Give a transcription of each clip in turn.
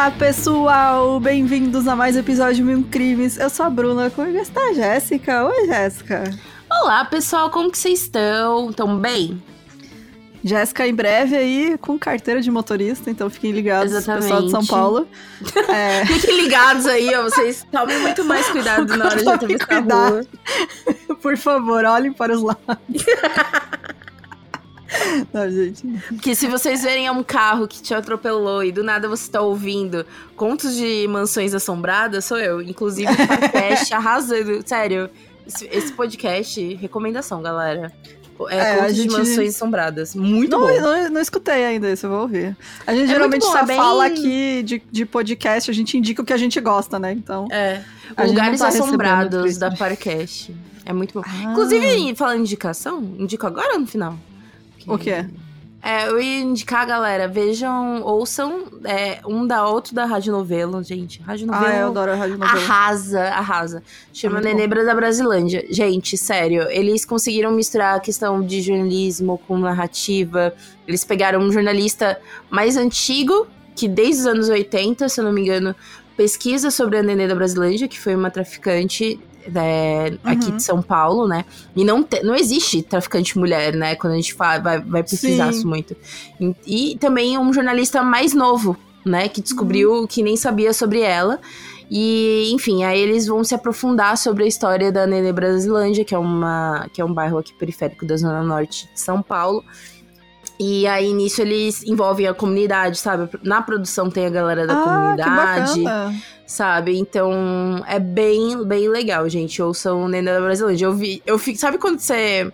Olá, pessoal! Bem-vindos a mais um episódio de Mil Crimes. Eu sou a Bruna, comigo está a Jéssica. Oi, Jéssica. Olá, pessoal, como que vocês estão? Tão bem? Jéssica em breve aí com carteira de motorista, então fiquem ligados, Exatamente. pessoal de São Paulo. É... Fiquem ligados aí, ó, vocês tomem muito mais cuidado na hora de atravessar a rua. Por favor, olhem para os lados. Não, gente. Porque se vocês verem um carro que te atropelou e do nada você tá ouvindo contos de mansões assombradas, sou eu. Inclusive o podcast arrasando. Sério, esse, esse podcast, recomendação, galera. É, É, contos gente- de mansões assombradas. Muito Não, bom. não, não escutei ainda isso, eu vou ouvir. A gente É geralmente bom, só é bem- fala aqui de, de podcast, a gente indica o que a gente gosta, né? Então. É. Lugares tá assombrados da Parcast. É muito bom. Ah. Inclusive, falando indicação, indico agora ou no final? O quê? É, eu ia indicar, galera, vejam, ouçam é, um da outro da Rádio Novelo, gente. Rádio Ah, eu Novelo adoro a rádio novela. arrasa, arrasa. Chama bom. Nenebra da Brasilândia. Gente, sério, eles conseguiram misturar a questão de jornalismo com narrativa. Eles pegaram um jornalista mais antigo, que desde os anos 80, se eu não me engano, pesquisa sobre a Nenê da Brasilândia, que foi uma traficante é, aqui Uhum. de São Paulo, né? E não, te- não existe traficante mulher, né? Quando a gente fa- vai, vai pesquisar Sim. isso muito. E, e também um jornalista mais novo, né? Que descobriu Uhum. que nem sabia sobre ela. E, enfim, aí eles vão se aprofundar sobre a história da Nenê Brasilândia, que é, uma, que é um bairro aqui periférico da Zona Norte de São Paulo. E aí, nisso, eles envolvem a comunidade, sabe? Na produção tem a galera da ah, comunidade que bacana. Sabe? Então é bem, bem legal, gente. Ouçam o Nenê da Brasilândia. Eu vi, eu fico, sabe quando você.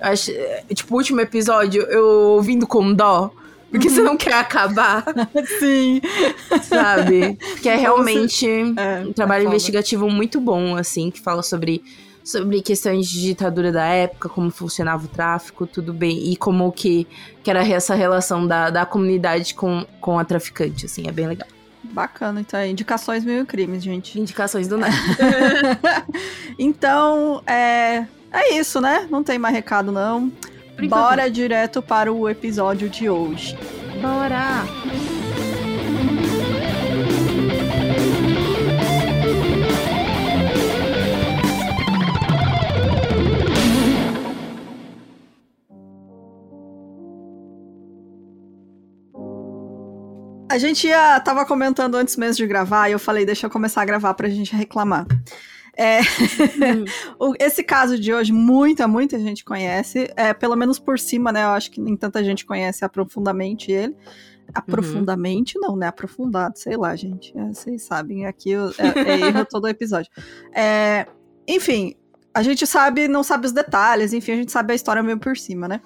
Acho, tipo, o último episódio, eu ouvindo com dó? Porque você não quer acabar, Sim. sabe? Que é realmente É, um trabalho é investigativo muito bom, assim, que fala sobre, sobre questões de ditadura da época, como funcionava o tráfico, tudo bem. E como que, que era essa relação da, da comunidade com, com a traficante, assim, é bem legal. Bacana, então aí, indicações meio crimes, gente. Indicações do nada. então, é, é isso, né? Não tem mais recado, não. Bora direto para o episódio de hoje. Bora! A gente ia, tava comentando antes mesmo de gravar, e eu falei, deixa eu começar a gravar pra gente reclamar. É, o- esse caso de hoje, muita, muita gente conhece, é, pelo menos por cima, né? Eu acho que nem tanta gente conhece aprofundamente ele. Aprofundamente, não, né? Aprofundado, sei lá, gente. É, vocês sabem, aqui eu- é, é erro todo episódio. É, enfim, a gente sabe, não sabe os detalhes, enfim, a gente sabe a história meio por cima, né?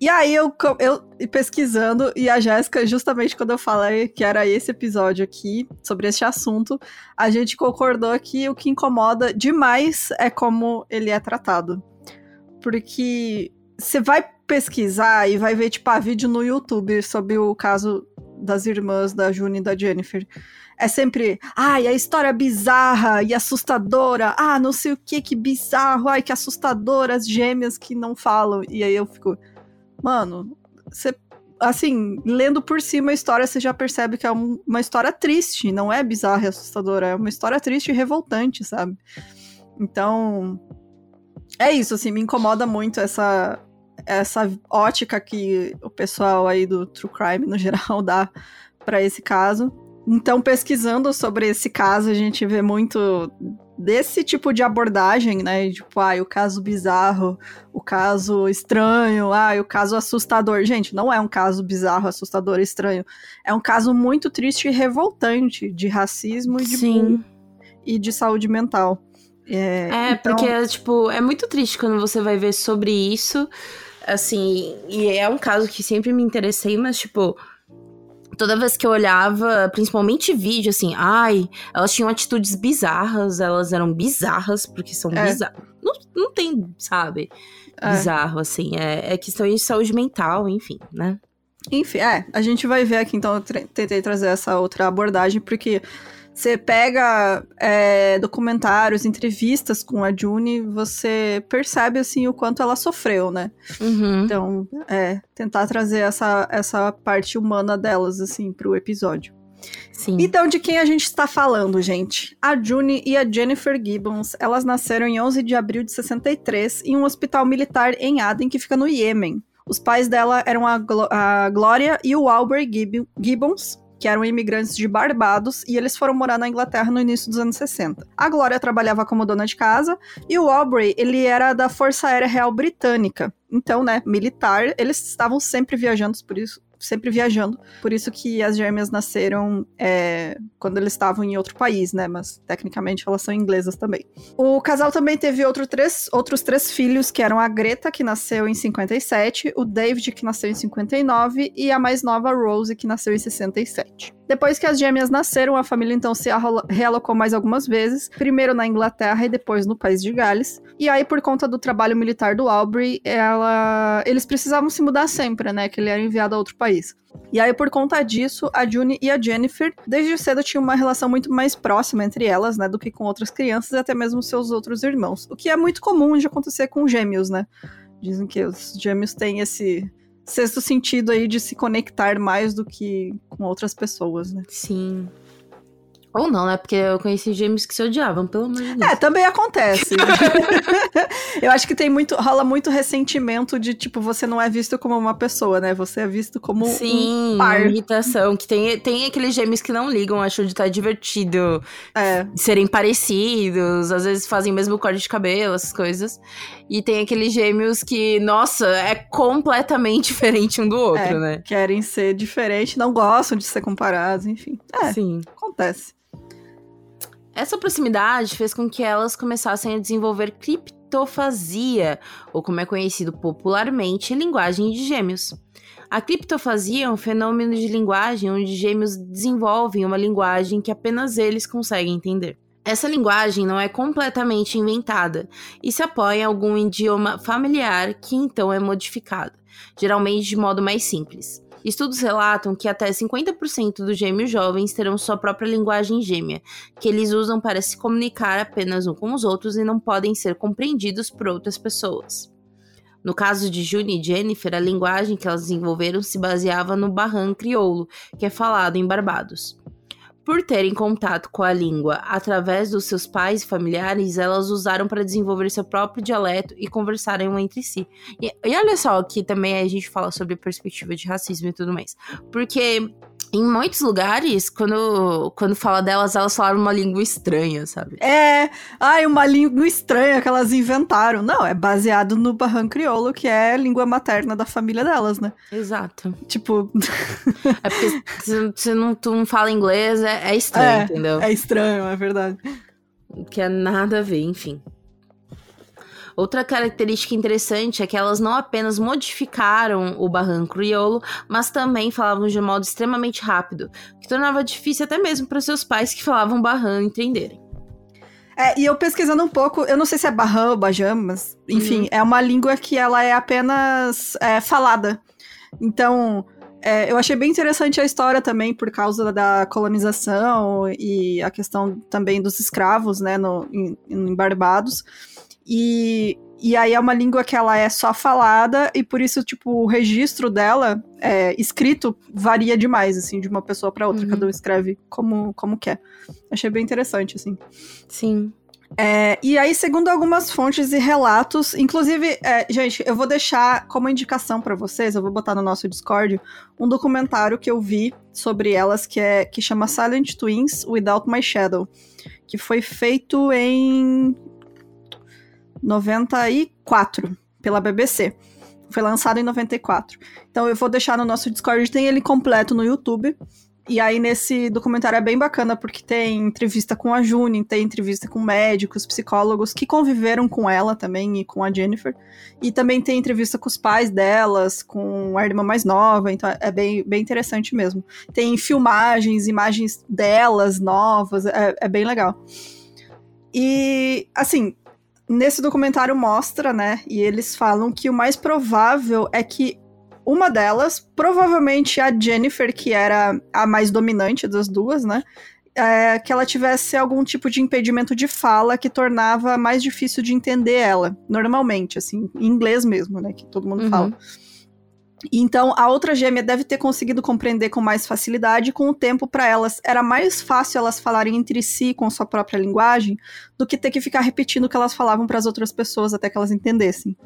E aí eu, eu pesquisando, e a Jéssica, justamente quando eu falei que era esse episódio aqui, sobre esse assunto, a gente concordou que o que incomoda demais é como ele é tratado. Porque você vai pesquisar e vai ver, tipo, a vídeo no YouTube sobre o caso das irmãs da June e da Jennifer. É sempre, ai, a história bizarra e assustadora. Ah, não sei o que, que bizarro. Ai, que assustadora, as gêmeas que não falam. E aí eu fico, mano, você. Assim, lendo por cima a história, você já percebe que é um- uma história triste, não é bizarra e assustadora, é uma história triste e revoltante, sabe? Então, é isso, assim, me incomoda muito essa, essa ótica que o pessoal aí do True Crime, no geral, dá para esse caso. Então, pesquisando sobre esse caso, a gente vê muito desse tipo de abordagem, né? Tipo, ah, o caso bizarro, o caso estranho, ah, o caso assustador. Gente, não é um caso bizarro, assustador, estranho. É um caso muito triste e revoltante de racismo e de, Sim. e de saúde mental. É, É, então- porque, tipo, é muito triste quando você vai ver sobre isso, assim, e é um caso que sempre me interessei, mas, tipo, toda vez que eu olhava, principalmente vídeo, assim, ai, elas tinham atitudes bizarras, elas eram bizarras, porque são É. bizarras. Não, não tem, sabe, É. bizarro, assim, é, é questão de saúde mental, enfim, né? Enfim, é, a gente vai ver aqui, então eu tentei trazer essa outra abordagem, porque você pega é, documentários, entrevistas com a June, você percebe, assim, o quanto ela sofreu, né? Uhum. Então, é, tentar trazer essa, essa parte humana delas, assim, pro episódio. Sim. Então, de quem a gente está falando, gente? A June e a Jennifer Gibbons, elas nasceram em 11 de abril de 63 em um hospital militar em Aden, que fica no Iêmen. Os pais dela eram a, Glo a Gloria e o Albert Gibbons, que eram imigrantes de Barbados, e eles foram morar na Inglaterra no início dos anos 60. A Glória trabalhava como dona de casa, e o Aubrey, ele era da Força Aérea Real Britânica. Então, né, militar, eles estavam sempre viajando por isso, sempre viajando. Por isso que as gêmeas nasceram é, quando eles estavam em outro país, né? Mas tecnicamente elas são inglesas também. O casal também teve outro três, outros três filhos, que eram a Greta, que nasceu em 57, o David, que nasceu em 59, e a mais nova, Rose, que nasceu em 67. Depois que as gêmeas nasceram, a família então se realocou mais algumas vezes, primeiro na Inglaterra e depois no país de Gales. E aí, por conta do trabalho militar do Aubrey, ela... eles precisavam se mudar sempre, né? Que ele era enviado a outro país. E aí, por conta disso, a June e a Jennifer, desde cedo, tinham uma relação muito mais próxima entre elas, né? Do que com outras crianças e até mesmo seus outros irmãos. O que é muito comum de acontecer com gêmeos, né? Dizem que os gêmeos têm esse sexto sentido aí de se conectar mais do que com outras pessoas, né? Sim. Ou não, né? Porque eu conheci gêmeos que se odiavam, pelo amor de Deus. É, também acontece. eu acho que tem muito, rola muito ressentimento de, tipo, você não é visto como uma pessoa, né? Você é visto como Sim, um par. irritação. Que tem, tem aqueles gêmeos que não ligam, acham de estar tá divertido. É. Serem parecidos, às vezes fazem o mesmo corte de cabelo, essas coisas. E tem aqueles gêmeos que, nossa, é completamente diferente um do outro, é, né? Querem ser diferentes, não gostam de ser comparados, enfim. É, Sim. Acontece. Essa proximidade fez com que elas começassem a desenvolver criptofasia, ou como é conhecido popularmente, linguagem de gêmeos. A criptofasia é um fenômeno de linguagem onde gêmeos desenvolvem uma linguagem que apenas eles conseguem entender. Essa linguagem não é completamente inventada e se apoia em algum idioma familiar que então é modificado, geralmente de modo mais simples. Estudos relatam que até 50% dos gêmeos jovens terão sua própria linguagem gêmea, que eles usam para se comunicar apenas uns com os outros e não podem ser compreendidos por outras pessoas. No caso de June e Jennifer, a linguagem que elas desenvolveram se baseava no Barran crioulo, que é falado em Barbados. Por terem contato com a língua através dos seus pais e familiares, elas usaram para desenvolver seu próprio dialeto e conversarem entre si. E, e olha só que também a gente fala sobre perspectiva de racismo e tudo mais. Porque em muitos lugares, quando, quando fala delas, elas falaram uma língua estranha, sabe? É, ai, uma língua estranha que elas inventaram. Não, é baseado no Barran Crioulo, que é a língua materna da família delas, né? Exato. Tipo. é porque se, não, tu não fala inglês, é, é estranho, é, entendeu? É estranho, é verdade. Que é nada a ver, enfim. Outra característica interessante é que elas não apenas modificaram o barranco crioulo, mas também falavam de um modo extremamente rápido, que tornava difícil até mesmo para seus pais que falavam barran entenderem. É, e eu pesquisando um pouco, eu não sei se é barran ou bajam, mas enfim, uhum. é uma língua que ela é apenas é, falada. Então, é, eu achei bem interessante a história também por causa da colonização e a questão também dos escravos, né, no, em, em Barbados. E, e aí é uma língua que ela é só falada e por isso, tipo, o registro dela, é, escrito, varia demais, assim, de uma pessoa para outra. Uhum. Cada um escreve como, como quer. Achei bem interessante, assim. Sim. É, e aí, segundo algumas fontes e relatos, inclusive, é, gente, eu vou deixar como indicação para vocês, eu vou botar no nosso Discord, um documentário que eu vi sobre elas que é que chama Silent Twins Without My Shadow, que foi feito em 94 pela BBC. Foi lançado em 94. Então eu vou deixar no nosso Discord, tem ele completo no YouTube. E aí nesse documentário é bem bacana porque tem entrevista com a June, tem entrevista com médicos, psicólogos que conviveram com ela também e com a Jennifer. E também tem entrevista com os pais delas, com a irmã mais nova, então é bem, bem interessante mesmo. Tem filmagens, imagens delas novas, é, é bem legal. E assim, nesse documentário mostra, né? E eles falam que o mais provável é que uma delas, provavelmente a Jennifer, que era a mais dominante das duas, né? É, que ela tivesse algum tipo de impedimento de fala que tornava mais difícil de entender ela, normalmente, assim, em inglês mesmo, né? Que todo mundo uhum. fala. Então, a outra gêmea deve ter conseguido compreender com mais facilidade, com o tempo, para elas, era mais fácil elas falarem entre si com sua própria linguagem do que ter que ficar repetindo o que elas falavam para as outras pessoas até que elas entendessem.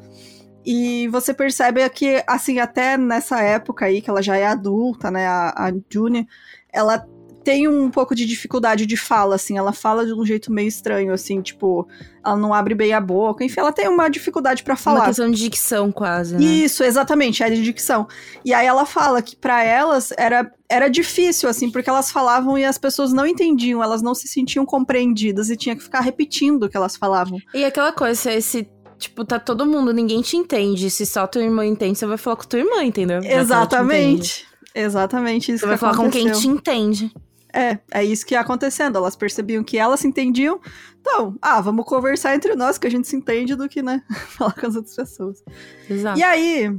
E você percebe que, assim, até nessa época aí, que ela já é adulta, né, a, a June, ela tem um pouco de dificuldade de fala, assim, ela fala de um jeito meio estranho, assim, tipo, ela não abre bem a boca, enfim, ela tem uma dificuldade para falar. Uma questão de dicção, quase, né? Isso, exatamente, é de dicção. E aí ela fala que para elas era, era difícil, assim, porque elas falavam e as pessoas não entendiam, elas não se sentiam compreendidas e tinha que ficar repetindo o que elas falavam. E aquela coisa, esse Tipo, tá todo mundo, ninguém te entende. Se só tua irmã entende, você vai falar com tua irmã, entendeu? Exatamente. Exatamente isso Você vai falar aconteceu. com quem te entende. É, é isso que ia acontecendo. Elas percebiam que elas se entendiam. Então, ah, vamos conversar entre nós, que a gente se entende, do que, né, falar com as outras pessoas. Exato. E aí,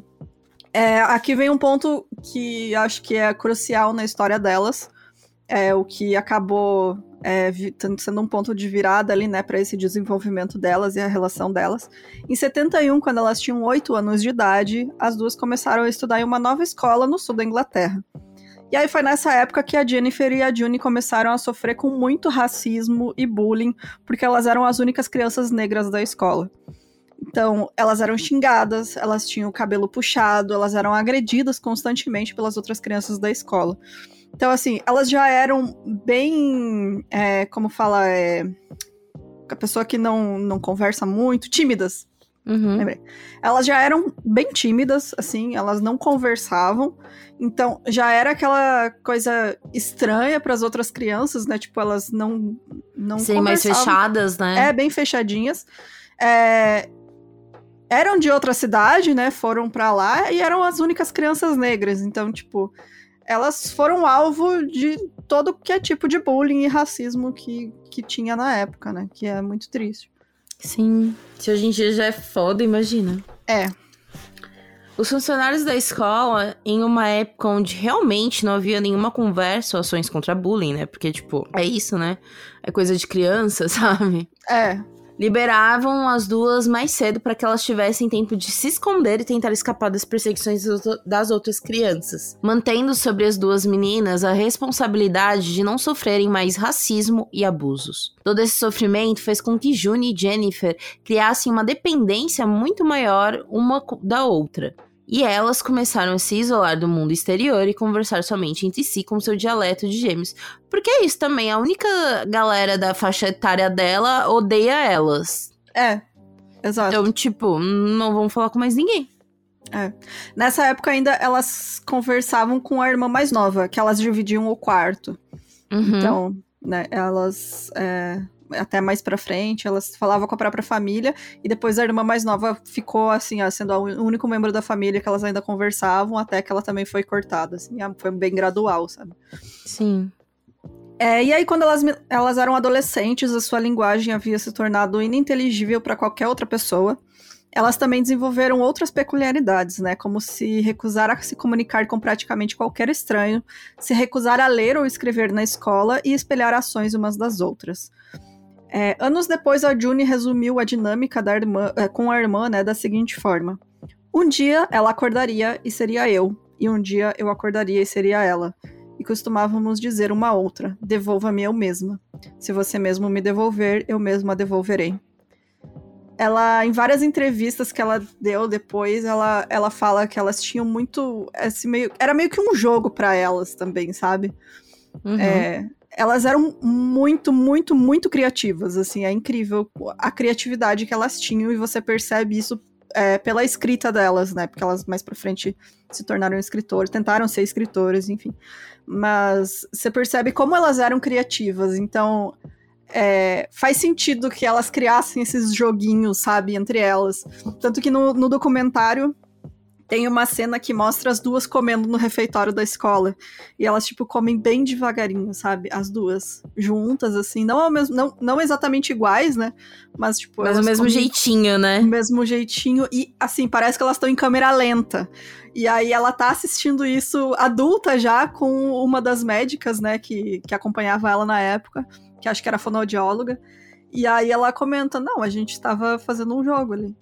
é, aqui vem um ponto que acho que é crucial na história delas. É o que acabou é, sendo um ponto de virada ali, né, para esse desenvolvimento delas e a relação delas. Em 71, quando elas tinham 8 anos de idade, as duas começaram a estudar em uma nova escola no sul da Inglaterra. E aí foi nessa época que a Jennifer e a June começaram a sofrer com muito racismo e bullying, porque elas eram as únicas crianças negras da escola. Então, elas eram xingadas, elas tinham o cabelo puxado, elas eram agredidas constantemente pelas outras crianças da escola. Então, assim, elas já eram bem. É, como fala? É, a pessoa que não, não conversa muito, tímidas. Uhum. Lembrei. Elas já eram bem tímidas, assim, elas não conversavam. Então, já era aquela coisa estranha para as outras crianças, né? Tipo, elas não não Serem mais fechadas, né? É, bem fechadinhas. É... Eram de outra cidade, né? Foram para lá e eram as únicas crianças negras. Então, tipo, elas foram alvo de todo que é tipo de bullying e racismo que, que tinha na época, né? Que é muito triste. Sim. Se hoje em dia já é foda, imagina. É. Os funcionários da escola, em uma época onde realmente não havia nenhuma conversa ou ações contra bullying, né? Porque, tipo, é isso, né? É coisa de criança, sabe? É liberavam as duas mais cedo para que elas tivessem tempo de se esconder e tentar escapar das perseguições das outras crianças, mantendo sobre as duas meninas a responsabilidade de não sofrerem mais racismo e abusos. Todo esse sofrimento fez com que June e Jennifer criassem uma dependência muito maior uma da outra. E elas começaram a se isolar do mundo exterior e conversar somente entre si com seu dialeto de gêmeos. Porque é isso também, a única galera da faixa etária dela odeia elas. É, exato. Então, tipo, não vão falar com mais ninguém. É. Nessa época ainda elas conversavam com a irmã mais nova, que elas dividiam o quarto. Uhum. Então, né, elas é, até mais pra frente, elas falavam com a própria família, e depois a irmã mais nova ficou, assim, ó, sendo o único membro da família que elas ainda conversavam, até que ela também foi cortada, assim, foi bem gradual, sabe? Sim. É, e aí, quando elas, elas eram adolescentes, a sua linguagem havia se tornado ininteligível para qualquer outra pessoa. Elas também desenvolveram outras peculiaridades, né? Como se recusar a se comunicar com praticamente qualquer estranho, se recusar a ler ou escrever na escola e espelhar ações umas das outras. É, anos depois, a June resumiu a dinâmica da irmã, é, com a irmã né, da seguinte forma: Um dia ela acordaria e seria eu, e um dia eu acordaria e seria ela. E costumávamos dizer uma a outra: Devolva-me eu mesma. Se você mesmo me devolver, eu mesma devolverei. Ela, em várias entrevistas que ela deu depois, ela, ela fala que elas tinham muito. Esse meio, era meio que um jogo para elas também, sabe? Uhum. É, elas eram muito, muito, muito criativas, assim, é incrível a criatividade que elas tinham e você percebe isso é, pela escrita delas, né, porque elas mais pra frente se tornaram escritores, tentaram ser escritoras, enfim, mas você percebe como elas eram criativas, então é, faz sentido que elas criassem esses joguinhos, sabe, entre elas, tanto que no, no documentário tem uma cena que mostra as duas comendo no refeitório da escola. E elas, tipo, comem bem devagarinho, sabe? As duas. Juntas, assim. Não, ao mesmo, não, não exatamente iguais, né? Mas, tipo. Mas o mesmo jeitinho, né? O mesmo jeitinho. E, assim, parece que elas estão em câmera lenta. E aí ela tá assistindo isso adulta já com uma das médicas, né? Que, que acompanhava ela na época. Que acho que era fonoaudióloga. E aí ela comenta: Não, a gente tava fazendo um jogo ali.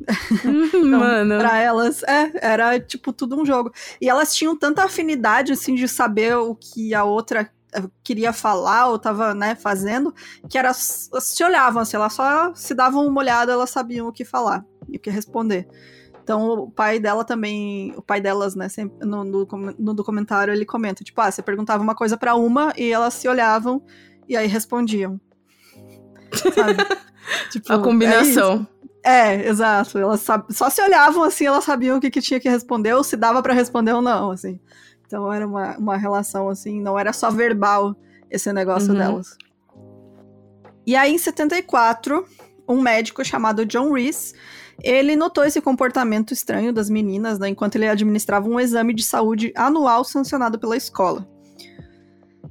Então, Mano. Pra elas, é, era tipo tudo um jogo. E elas tinham tanta afinidade, assim, de saber o que a outra eh, queria falar ou tava, né, fazendo, que elas se olhavam, assim, elas só se davam uma olhada, elas sabiam o que falar e o que responder. Então, o pai dela também, o pai delas, né, sempre, no, no, no documentário ele comenta, tipo, ah, você perguntava uma coisa para uma e elas se olhavam e aí respondiam. Sabe? tipo, A combinação. É, exato. Elas só se olhavam assim, elas sabiam o que, que tinha que responder, ou se dava para responder ou não, assim. Então era uma, uma relação assim, não era só verbal esse negócio uhum. delas. E aí, em 74, um médico chamado John Reese ele notou esse comportamento estranho das meninas né, enquanto ele administrava um exame de saúde anual sancionado pela escola.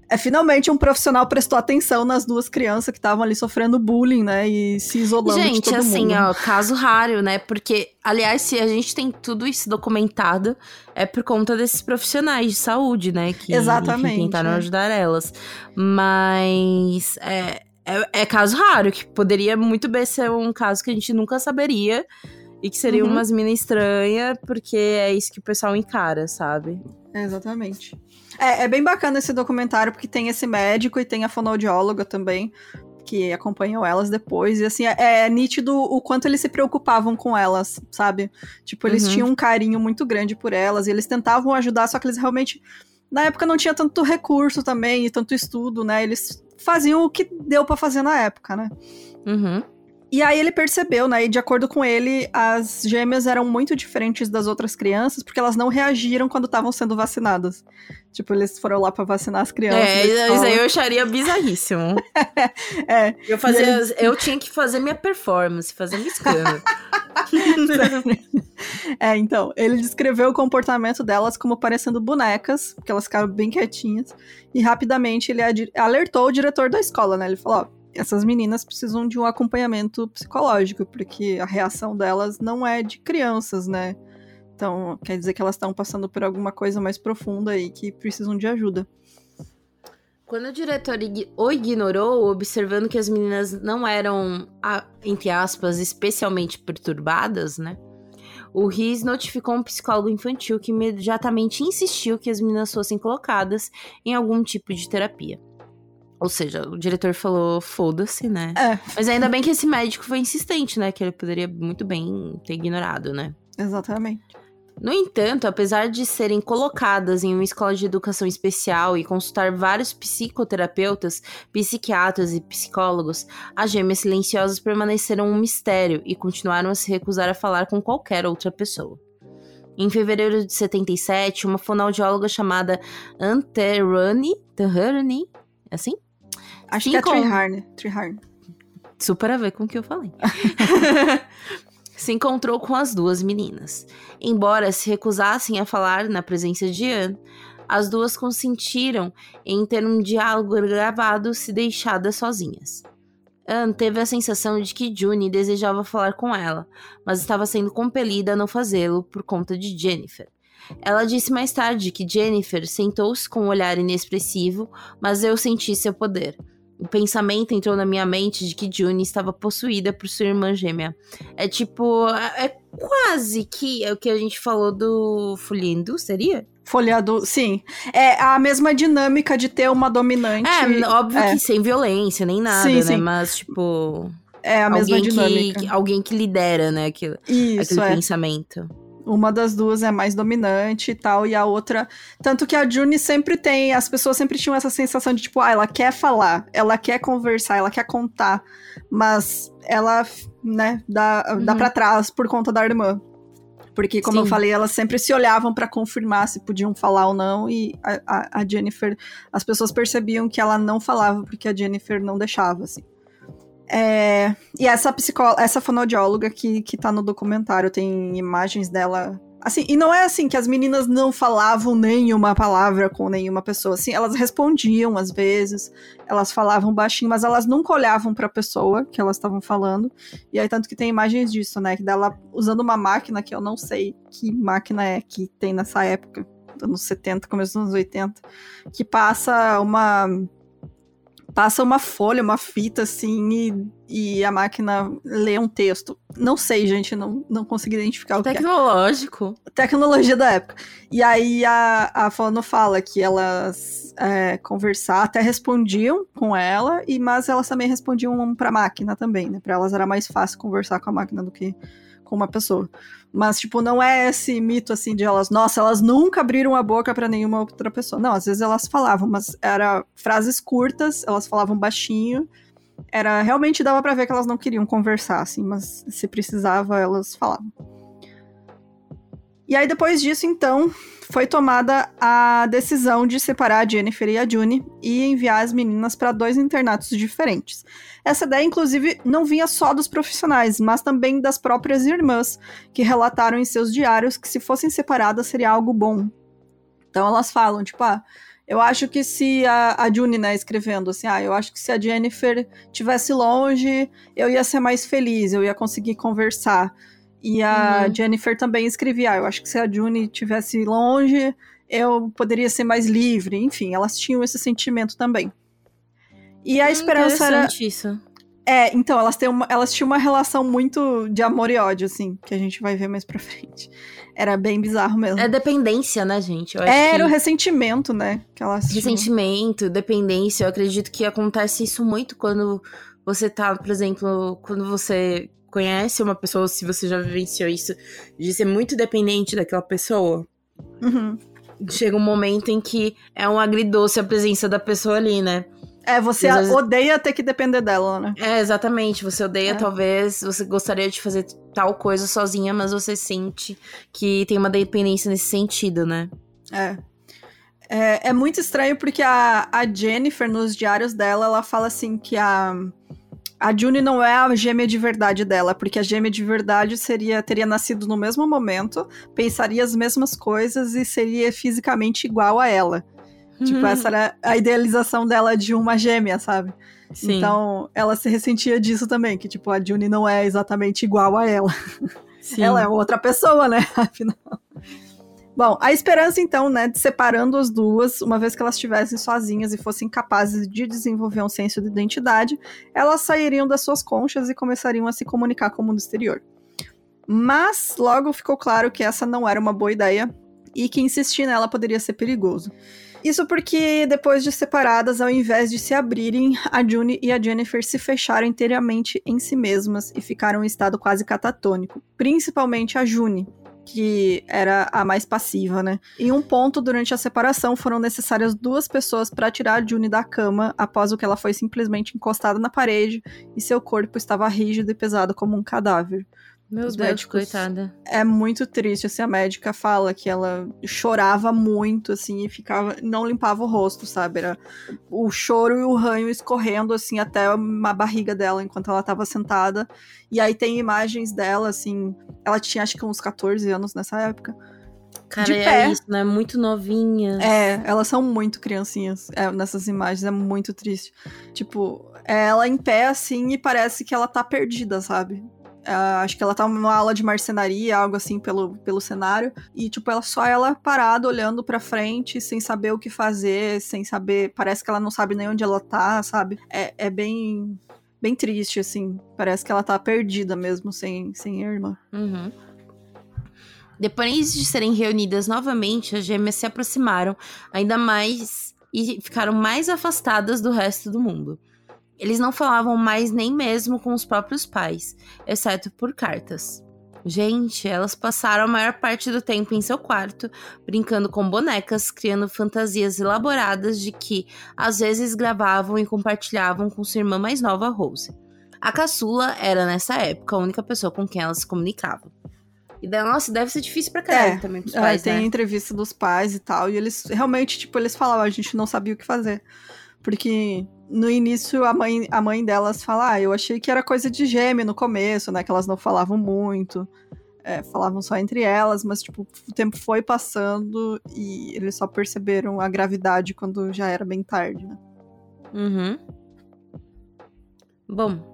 É, finalmente um profissional prestou atenção nas duas crianças que estavam ali sofrendo bullying, né? E se isolando gente, de todo assim, mundo. ó, caso raro, né? Porque, aliás, se a gente tem tudo isso documentado, é por conta desses profissionais de saúde, né? Que, Exatamente. Que tentaram é. ajudar elas. Mas é, é, é, caso raro, que poderia muito bem ser um caso que a gente nunca saberia. E que seria uhum. umas mina estranha, porque é isso que o pessoal encara, sabe? exatamente. É, é bem bacana esse documentário, porque tem esse médico e tem a fonoaudióloga também, que acompanham elas depois. E assim, é, é, nítido o quanto eles se preocupavam com elas, sabe? Tipo, eles uhum. tinham um carinho muito grande por elas, e eles tentavam ajudar, só que eles realmente. Na época não tinha tanto recurso também e tanto estudo, né? Eles faziam o que deu para fazer na época, né? Uhum. E aí ele percebeu, né? E de acordo com ele, as gêmeas eram muito diferentes das outras crianças, porque elas não reagiram quando estavam sendo vacinadas. Tipo, eles foram lá para vacinar as crianças. É, isso aí eu acharia bizarríssimo. é. Eu, fazia, ele... eu tinha que fazer minha performance, fazer minha escândalo. é, então, ele descreveu o comportamento delas como parecendo bonecas, porque elas ficaram bem quietinhas, e rapidamente ele alertou o diretor da escola, né? Ele falou: ó, essas meninas precisam de um acompanhamento psicológico, porque a reação delas não é de crianças, né? Então, quer dizer que elas estão passando por alguma coisa mais profunda e que precisam de ajuda. Quando o diretor o ignorou, observando que as meninas não eram, entre aspas, especialmente perturbadas, né? O Riz notificou um psicólogo infantil que imediatamente insistiu que as meninas fossem colocadas em algum tipo de terapia. Ou seja, o diretor falou, foda-se, né? É. Mas ainda bem que esse médico foi insistente, né? Que ele poderia muito bem ter ignorado, né? Exatamente. No entanto, apesar de serem colocadas em uma escola de educação especial e consultar vários psicoterapeutas, psiquiatras e psicólogos, as gêmeas silenciosas permaneceram um mistério e continuaram a se recusar a falar com qualquer outra pessoa. Em fevereiro de 77, uma fonoaudióloga chamada Anterani, Terani, é assim? Acho que é Triharn. Triharn. Super a ver com o que eu falei. se encontrou com as duas meninas. Embora se recusassem a falar na presença de Anne, as duas consentiram em ter um diálogo gravado se deixadas sozinhas. Anne teve a sensação de que June desejava falar com ela, mas estava sendo compelida a não fazê-lo por conta de Jennifer. Ela disse mais tarde que Jennifer sentou-se com um olhar inexpressivo, mas eu senti seu poder. O pensamento entrou na minha mente de que June estava possuída por sua irmã gêmea. É tipo. É quase que é o que a gente falou do Folhendo, seria? Folhado, sim. É a mesma dinâmica de ter uma dominante. É, óbvio é. que sem violência, nem nada, sim, né? Sim. Mas, tipo. É a mesma dinâmica. Que, alguém que lidera, né? Aquilo, Isso, aquele é. pensamento. Uma das duas é mais dominante e tal, e a outra. Tanto que a June sempre tem. As pessoas sempre tinham essa sensação de, tipo, ah, ela quer falar, ela quer conversar, ela quer contar, mas ela, né, dá, uhum. dá pra trás por conta da irmã. Porque, como Sim. eu falei, elas sempre se olhavam para confirmar se podiam falar ou não, e a, a, a Jennifer. As pessoas percebiam que ela não falava porque a Jennifer não deixava, assim. É, e essa psicóloga, essa fonoaudióloga que, que tá no documentário, tem imagens dela. Assim, e não é assim que as meninas não falavam nenhuma palavra com nenhuma pessoa. Assim, elas respondiam às vezes, elas falavam baixinho, mas elas nunca olhavam para a pessoa que elas estavam falando. E aí, tanto que tem imagens disso, né? Que dela usando uma máquina que eu não sei que máquina é que tem nessa época, anos 70, começo dos anos 80, que passa uma passa uma folha, uma fita assim e, e a máquina lê um texto. Não sei, gente, não, não consegui identificar o que é. Tecnológico. Tecnologia da época. E aí a, a Fono fala que elas é, conversar, até respondiam com ela, e mas elas também respondiam pra máquina também, né? Pra elas era mais fácil conversar com a máquina do que com uma pessoa. Mas, tipo, não é esse mito assim de elas, nossa, elas nunca abriram a boca para nenhuma outra pessoa. Não, às vezes elas falavam, mas era frases curtas, elas falavam baixinho. Era realmente dava para ver que elas não queriam conversar, assim, mas se precisava, elas falavam. E aí, depois disso, então, foi tomada a decisão de separar a Jennifer e a June e enviar as meninas para dois internatos diferentes. Essa ideia, inclusive, não vinha só dos profissionais, mas também das próprias irmãs, que relataram em seus diários que se fossem separadas seria algo bom. Então elas falam, tipo, ah, eu acho que se a, a June, né, escrevendo assim, ah, eu acho que se a Jennifer tivesse longe, eu ia ser mais feliz, eu ia conseguir conversar. E a uhum. Jennifer também escrevia, ah, eu acho que se a June tivesse longe, eu poderia ser mais livre. Enfim, elas tinham esse sentimento também. E a hum, esperança era. isso. É, então, elas, têm uma, elas tinham uma relação muito de amor e ódio, assim, que a gente vai ver mais pra frente. Era bem bizarro mesmo. É dependência, né, gente? Era que... o ressentimento, né? Que elas ressentimento, tinham. dependência. Eu acredito que acontece isso muito quando você tá, por exemplo, quando você conhece uma pessoa, se você já vivenciou isso, de ser muito dependente daquela pessoa. Uhum. Chega um momento em que é um agridoce a presença da pessoa ali, né? É, você vezes... odeia ter que depender dela, né? É, exatamente. Você odeia, é. talvez, você gostaria de fazer tal coisa sozinha, mas você sente que tem uma dependência nesse sentido, né? É. É, é muito estranho porque a, a Jennifer, nos diários dela, ela fala assim que a, a June não é a gêmea de verdade dela, porque a gêmea de verdade seria teria nascido no mesmo momento, pensaria as mesmas coisas e seria fisicamente igual a ela. Tipo, uhum. essa era a idealização dela de uma gêmea, sabe? Sim. Então, ela se ressentia disso também, que, tipo, a Juni não é exatamente igual a ela. Sim. Ela é outra pessoa, né? Afinal. Bom, a esperança, então, né, de separando as duas, uma vez que elas estivessem sozinhas e fossem capazes de desenvolver um senso de identidade, elas sairiam das suas conchas e começariam a se comunicar com o mundo exterior. Mas logo ficou claro que essa não era uma boa ideia e que insistir nela poderia ser perigoso. Isso porque, depois de separadas, ao invés de se abrirem, a June e a Jennifer se fecharam inteiramente em si mesmas e ficaram em estado quase catatônico. Principalmente a June, que era a mais passiva, né? Em um ponto, durante a separação, foram necessárias duas pessoas para tirar June da cama após o que ela foi simplesmente encostada na parede e seu corpo estava rígido e pesado como um cadáver. Meu Os Deus, médicos, coitada. É muito triste, assim, a médica fala que ela chorava muito, assim, e ficava, não limpava o rosto, sabe? Era o choro e o ranho escorrendo, assim, até a barriga dela enquanto ela tava sentada. E aí tem imagens dela, assim, ela tinha acho que uns 14 anos nessa época. Cara, de é pé. isso, né? Muito novinha. É, elas são muito criancinhas é, nessas imagens, é muito triste. Tipo, ela em pé, assim, e parece que ela tá perdida, sabe? Uh, acho que ela tá numa aula de marcenaria, algo assim, pelo, pelo cenário. E, tipo, ela só ela parada, olhando pra frente, sem saber o que fazer, sem saber. Parece que ela não sabe nem onde ela tá, sabe? É, é bem. Bem triste, assim. Parece que ela tá perdida mesmo, sem, sem irmã. Uhum. Depois de serem reunidas novamente, as gêmeas se aproximaram ainda mais e ficaram mais afastadas do resto do mundo. Eles não falavam mais nem mesmo com os próprios pais, exceto por cartas. Gente, elas passaram a maior parte do tempo em seu quarto, brincando com bonecas, criando fantasias elaboradas de que às vezes gravavam e compartilhavam com sua irmã mais nova, Rose. A caçula era, nessa época, a única pessoa com quem elas se comunicavam. E daí, nossa, deve ser difícil pra caralho é, também pros pais, é, tem né? entrevista dos pais e tal, e eles realmente, tipo, eles falavam, a gente não sabia o que fazer. Porque no início a mãe, a mãe delas fala, ah, eu achei que era coisa de gêmeo no começo, né? Que elas não falavam muito. É, falavam só entre elas, mas tipo, o tempo foi passando e eles só perceberam a gravidade quando já era bem tarde, né? Uhum. Bom,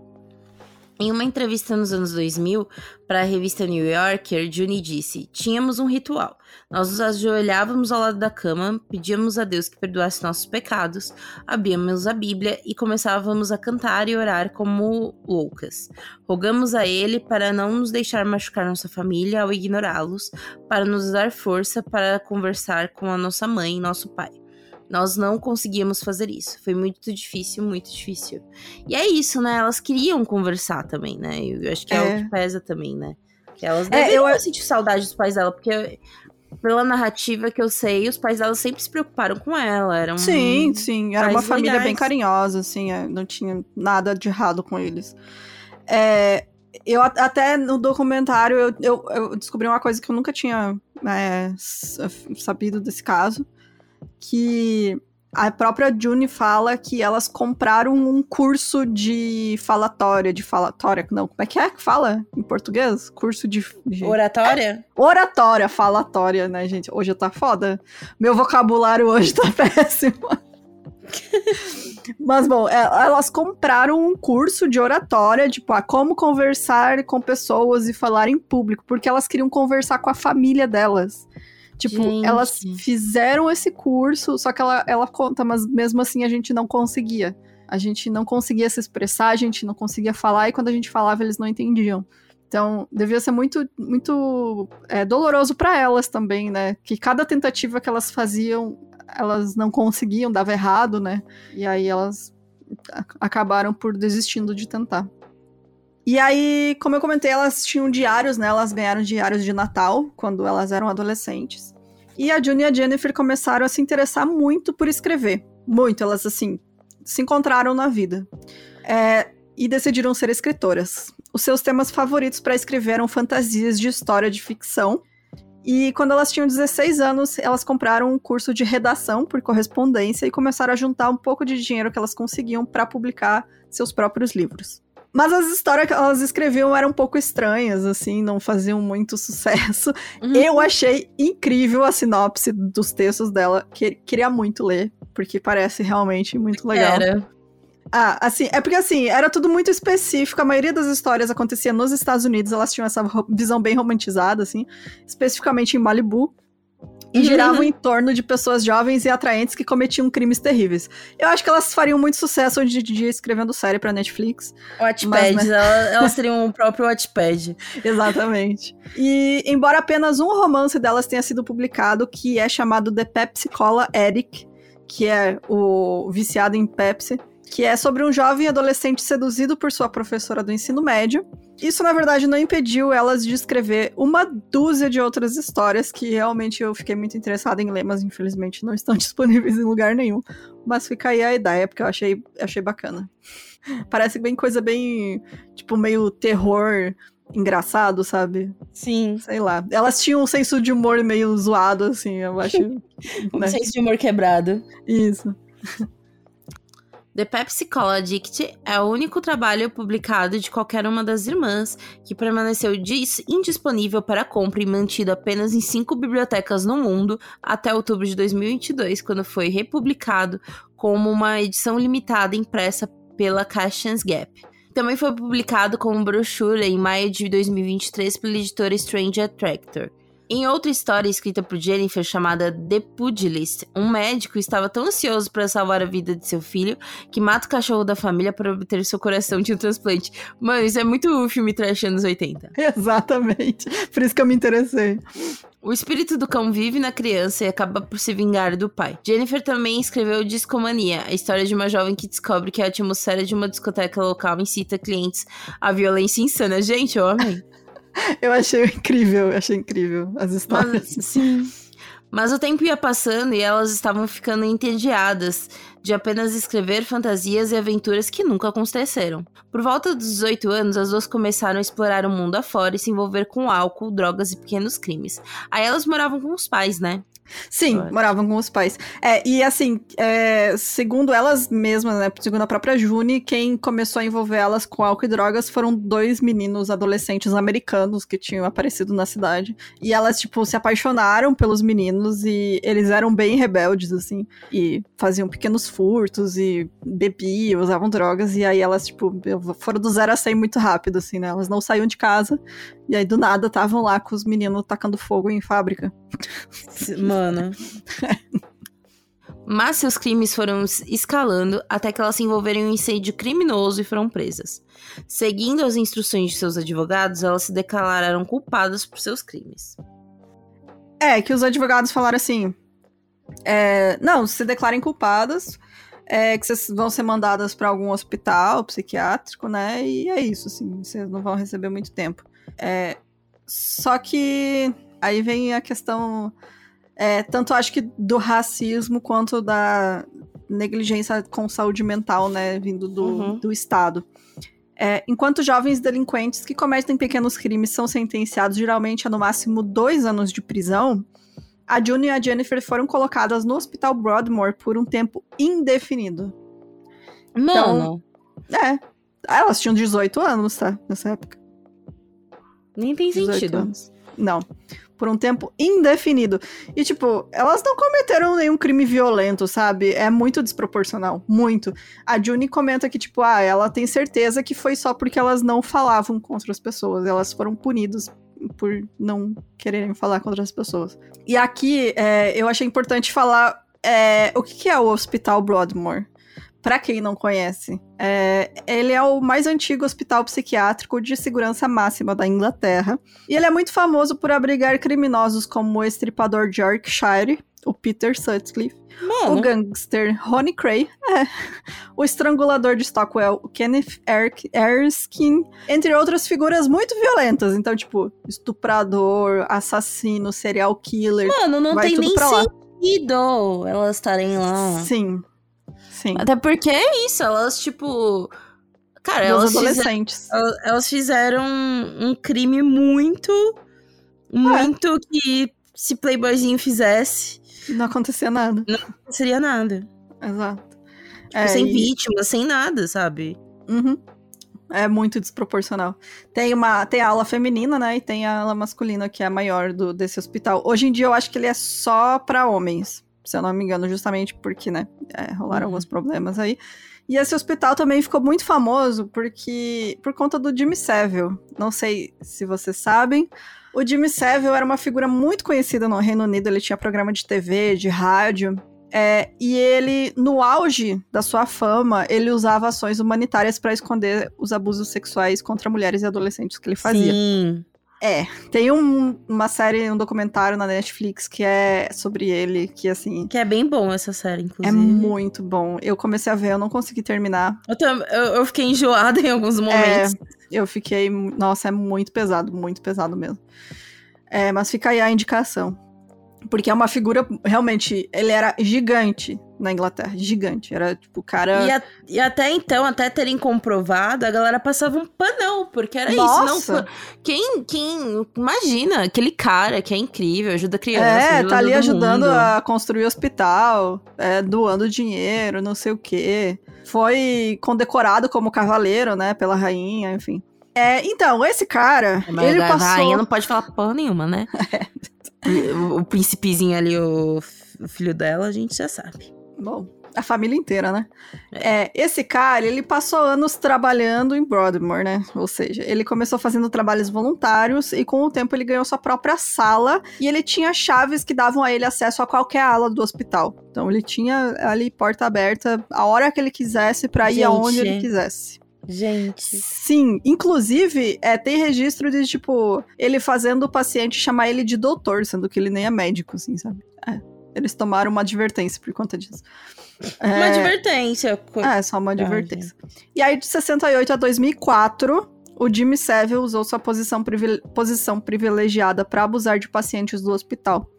Em uma entrevista nos anos 2000 para a revista New Yorker, Juni disse: Tínhamos um ritual. Nós nos ajoelhávamos ao lado da cama, pedíamos a Deus que perdoasse nossos pecados, abríamos a Bíblia e começávamos a cantar e orar como loucas. Rogamos a Ele para não nos deixar machucar nossa família ao ignorá-los, para nos dar força para conversar com a nossa mãe e nosso pai. Nós não conseguíamos fazer isso. Foi muito difícil, muito difícil. E é isso, né? Elas queriam conversar também, né? Eu acho que é, é o que pesa também, né? Que elas é, eu sentir saudade dos pais dela, porque pela narrativa que eu sei, os pais dela sempre se preocuparam com ela. Eram sim, sim. Era uma família legais. bem carinhosa, assim. É, não tinha nada de errado com eles. É, eu até no documentário eu, eu, eu, descobri uma coisa que eu nunca tinha é, sabido desse caso que a própria June fala que elas compraram um curso de falatória, de falatória, não, como é que é que fala em português? Curso de... de... Oratória? É, oratória, falatória, né, gente? Hoje tá foda. Meu vocabulário hoje tá péssimo. Mas, bom, é, elas compraram um curso de oratória, tipo, a como conversar com pessoas e falar em público, porque elas queriam conversar com a família delas. Tipo, gente. elas fizeram esse curso, só que ela, ela conta, mas mesmo assim a gente não conseguia. A gente não conseguia se expressar, a gente não conseguia falar, e quando a gente falava, eles não entendiam. Então, devia ser muito, muito é, doloroso para elas também, né? Que cada tentativa que elas faziam, elas não conseguiam, dava errado, né? E aí elas acabaram por desistindo de tentar. E aí, como eu comentei, elas tinham diários, né? Elas ganharam diários de Natal quando elas eram adolescentes. E a June e a Jennifer começaram a se interessar muito por escrever. Muito, elas assim, se encontraram na vida. É, e decidiram ser escritoras. Os seus temas favoritos para escrever eram fantasias de história de ficção. E quando elas tinham 16 anos, elas compraram um curso de redação por correspondência e começaram a juntar um pouco de dinheiro que elas conseguiam para publicar seus próprios livros. Mas as histórias que elas escreviam eram um pouco estranhas, assim, não faziam muito sucesso. Uhum. Eu achei incrível a sinopse dos textos dela, que queria muito ler, porque parece realmente muito legal. Era. Ah, assim, é porque assim, era tudo muito específico. A maioria das histórias acontecia nos Estados Unidos, elas tinham essa visão bem romantizada, assim, especificamente em Malibu e giravam em torno de pessoas jovens e atraentes que cometiam crimes terríveis. Eu acho que elas fariam muito sucesso hoje em dia escrevendo série pra Netflix. Watchpad, mas... elas, elas teriam o próprio Watchpad. Exatamente. E embora apenas um romance delas tenha sido publicado, que é chamado The Pepsi Cola Eric, que é o viciado em Pepsi, que é sobre um jovem adolescente seduzido por sua professora do ensino médio. Isso, na verdade, não impediu elas de escrever uma dúzia de outras histórias que realmente eu fiquei muito interessada em ler, mas infelizmente não estão disponíveis em lugar nenhum. Mas fica aí a ideia, porque eu achei, achei bacana. Parece bem coisa bem, tipo, meio terror engraçado, sabe? Sim. Sei lá. Elas tinham um senso de humor meio zoado, assim, eu acho. um né? senso de humor quebrado. Isso. The Pepsi Cola Addict é o único trabalho publicado de qualquer uma das irmãs que permaneceu indisponível para compra e mantido apenas em cinco bibliotecas no mundo até outubro de 2022, quando foi republicado como uma edição limitada impressa pela Cassian's Gap. Também foi publicado como brochura em maio de 2023 pela editora Strange Attractor. Em outra história escrita por Jennifer chamada The Pugilist, um médico estava tão ansioso para salvar a vida de seu filho que mata o cachorro da família para obter seu coração de um transplante. Mano, isso é muito filme trash anos 80. Exatamente. Por isso que eu me interessei. O espírito do cão vive na criança e acaba por se vingar do pai. Jennifer também escreveu Discomania, a história de uma jovem que descobre que a atmosfera de uma discoteca local incita clientes à violência insana. Gente, eu amei. Eu achei incrível, eu achei incrível as histórias. Mas, sim. Mas o tempo ia passando e elas estavam ficando entediadas de apenas escrever fantasias e aventuras que nunca aconteceram. Por volta dos 18 anos, as duas começaram a explorar o mundo afora e se envolver com álcool, drogas e pequenos crimes. Aí elas moravam com os pais, né? Sim, moravam com os pais. É, e assim, é, segundo elas mesmas, né? Segundo a própria June, quem começou a envolver elas com álcool e drogas foram dois meninos adolescentes americanos que tinham aparecido na cidade. E elas, tipo, se apaixonaram pelos meninos e eles eram bem rebeldes, assim. E faziam pequenos furtos e bebiam, usavam drogas. E aí elas, tipo, foram do zero a cem muito rápido, assim, né? Elas não saíam de casa. E aí, do nada, estavam lá com os meninos tacando fogo em fábrica. Mano. Mas seus crimes foram escalando até que elas se envolveram em um incêndio criminoso e foram presas. Seguindo as instruções de seus advogados, elas se declararam culpadas por seus crimes. É, que os advogados falaram assim: é, não, se declarem culpadas, é, que vocês vão ser mandadas para algum hospital psiquiátrico, né? E é isso, assim, vocês não vão receber muito tempo. É, só que aí vem a questão é, tanto acho que do racismo quanto da negligência com saúde mental, né, vindo do, uhum. do Estado. É, enquanto jovens delinquentes que cometem pequenos crimes são sentenciados geralmente a no máximo dois anos de prisão, a June e a Jennifer foram colocadas no Hospital Broadmoor por um tempo indefinido. Mano. Então, é. Elas tinham 18 anos, tá? Nessa época. Nem tem sentido. Anos. Não por um tempo indefinido. E, tipo, elas não cometeram nenhum crime violento, sabe? É muito desproporcional. Muito. A Juni comenta que, tipo, ah, ela tem certeza que foi só porque elas não falavam contra as pessoas. Elas foram punidas por não quererem falar contra as pessoas. E aqui, é, eu achei importante falar é, o que, que é o Hospital Broadmoor. Para quem não conhece, é, ele é o mais antigo hospital psiquiátrico de segurança máxima da Inglaterra. E ele é muito famoso por abrigar criminosos como o estripador de Yorkshire, o Peter Sutcliffe, Mano. o gangster Ronnie Cray, é, o estrangulador de Stockwell, o Kenneth Erskine, entre outras figuras muito violentas. Então, tipo, estuprador, assassino, serial killer. Mano, não tem nem sentido elas estarem lá. Sim. Sim. Até porque é isso, elas, tipo. Cara, elas adolescentes. Fizeram, elas fizeram um crime muito. Muito é. que se Playboyzinho fizesse. Não acontecia nada. Não aconteceria nada. Exato. Tipo, é, sem e... vítima, sem nada, sabe? Uhum. É muito desproporcional. Tem uma tem a ala feminina, né? E tem a ala masculina, que é a maior do, desse hospital. Hoje em dia eu acho que ele é só para homens se eu não me engano, justamente porque, né, é, rolaram uhum. alguns problemas aí. E esse hospital também ficou muito famoso porque por conta do Jimmy Savile. Não sei se vocês sabem. O Jimmy Savile era uma figura muito conhecida no Reino Unido. Ele tinha programa de TV, de rádio. É, e ele, no auge da sua fama, ele usava ações humanitárias para esconder os abusos sexuais contra mulheres e adolescentes que ele fazia. Sim. É, tem um, uma série, um documentário na Netflix que é sobre ele, que assim. Que é bem bom essa série, inclusive. É muito bom. Eu comecei a ver, eu não consegui terminar. Eu, eu, eu fiquei enjoada em alguns momentos. É, eu fiquei. Nossa, é muito pesado, muito pesado mesmo. É, mas fica aí a indicação. Porque é uma figura, realmente, ele era gigante na Inglaterra, gigante. Era, tipo, cara... E, a, e até então, até terem comprovado, a galera passava um panão, porque era Nossa. isso. Não, quem, quem, imagina, aquele cara que é incrível, ajuda criança, É, ajuda tá ali ajudando mundo. a construir hospital, é, doando dinheiro, não sei o quê. Foi condecorado como cavaleiro, né, pela rainha, enfim. É, então, esse cara, Mas ele a passou... A rainha não pode falar porra nenhuma, né? É. o, o príncipezinho ali, o, o filho dela, a gente já sabe. Bom, a família inteira, né? É. esse cara, ele passou anos trabalhando em Broadmoor, né? Ou seja, ele começou fazendo trabalhos voluntários e com o tempo ele ganhou sua própria sala e ele tinha chaves que davam a ele acesso a qualquer ala do hospital. Então ele tinha ali porta aberta a hora que ele quisesse para ir aonde ele quisesse. Gente. Sim, inclusive, é, tem registro de, tipo, ele fazendo o paciente chamar ele de doutor, sendo que ele nem é médico, assim, sabe? É. Eles tomaram uma advertência por conta disso. Uma é... advertência. É, só uma advertência. E aí, de 68 a 2004, o Jimmy Savile usou sua posição, privile... posição privilegiada para abusar de pacientes do hospital.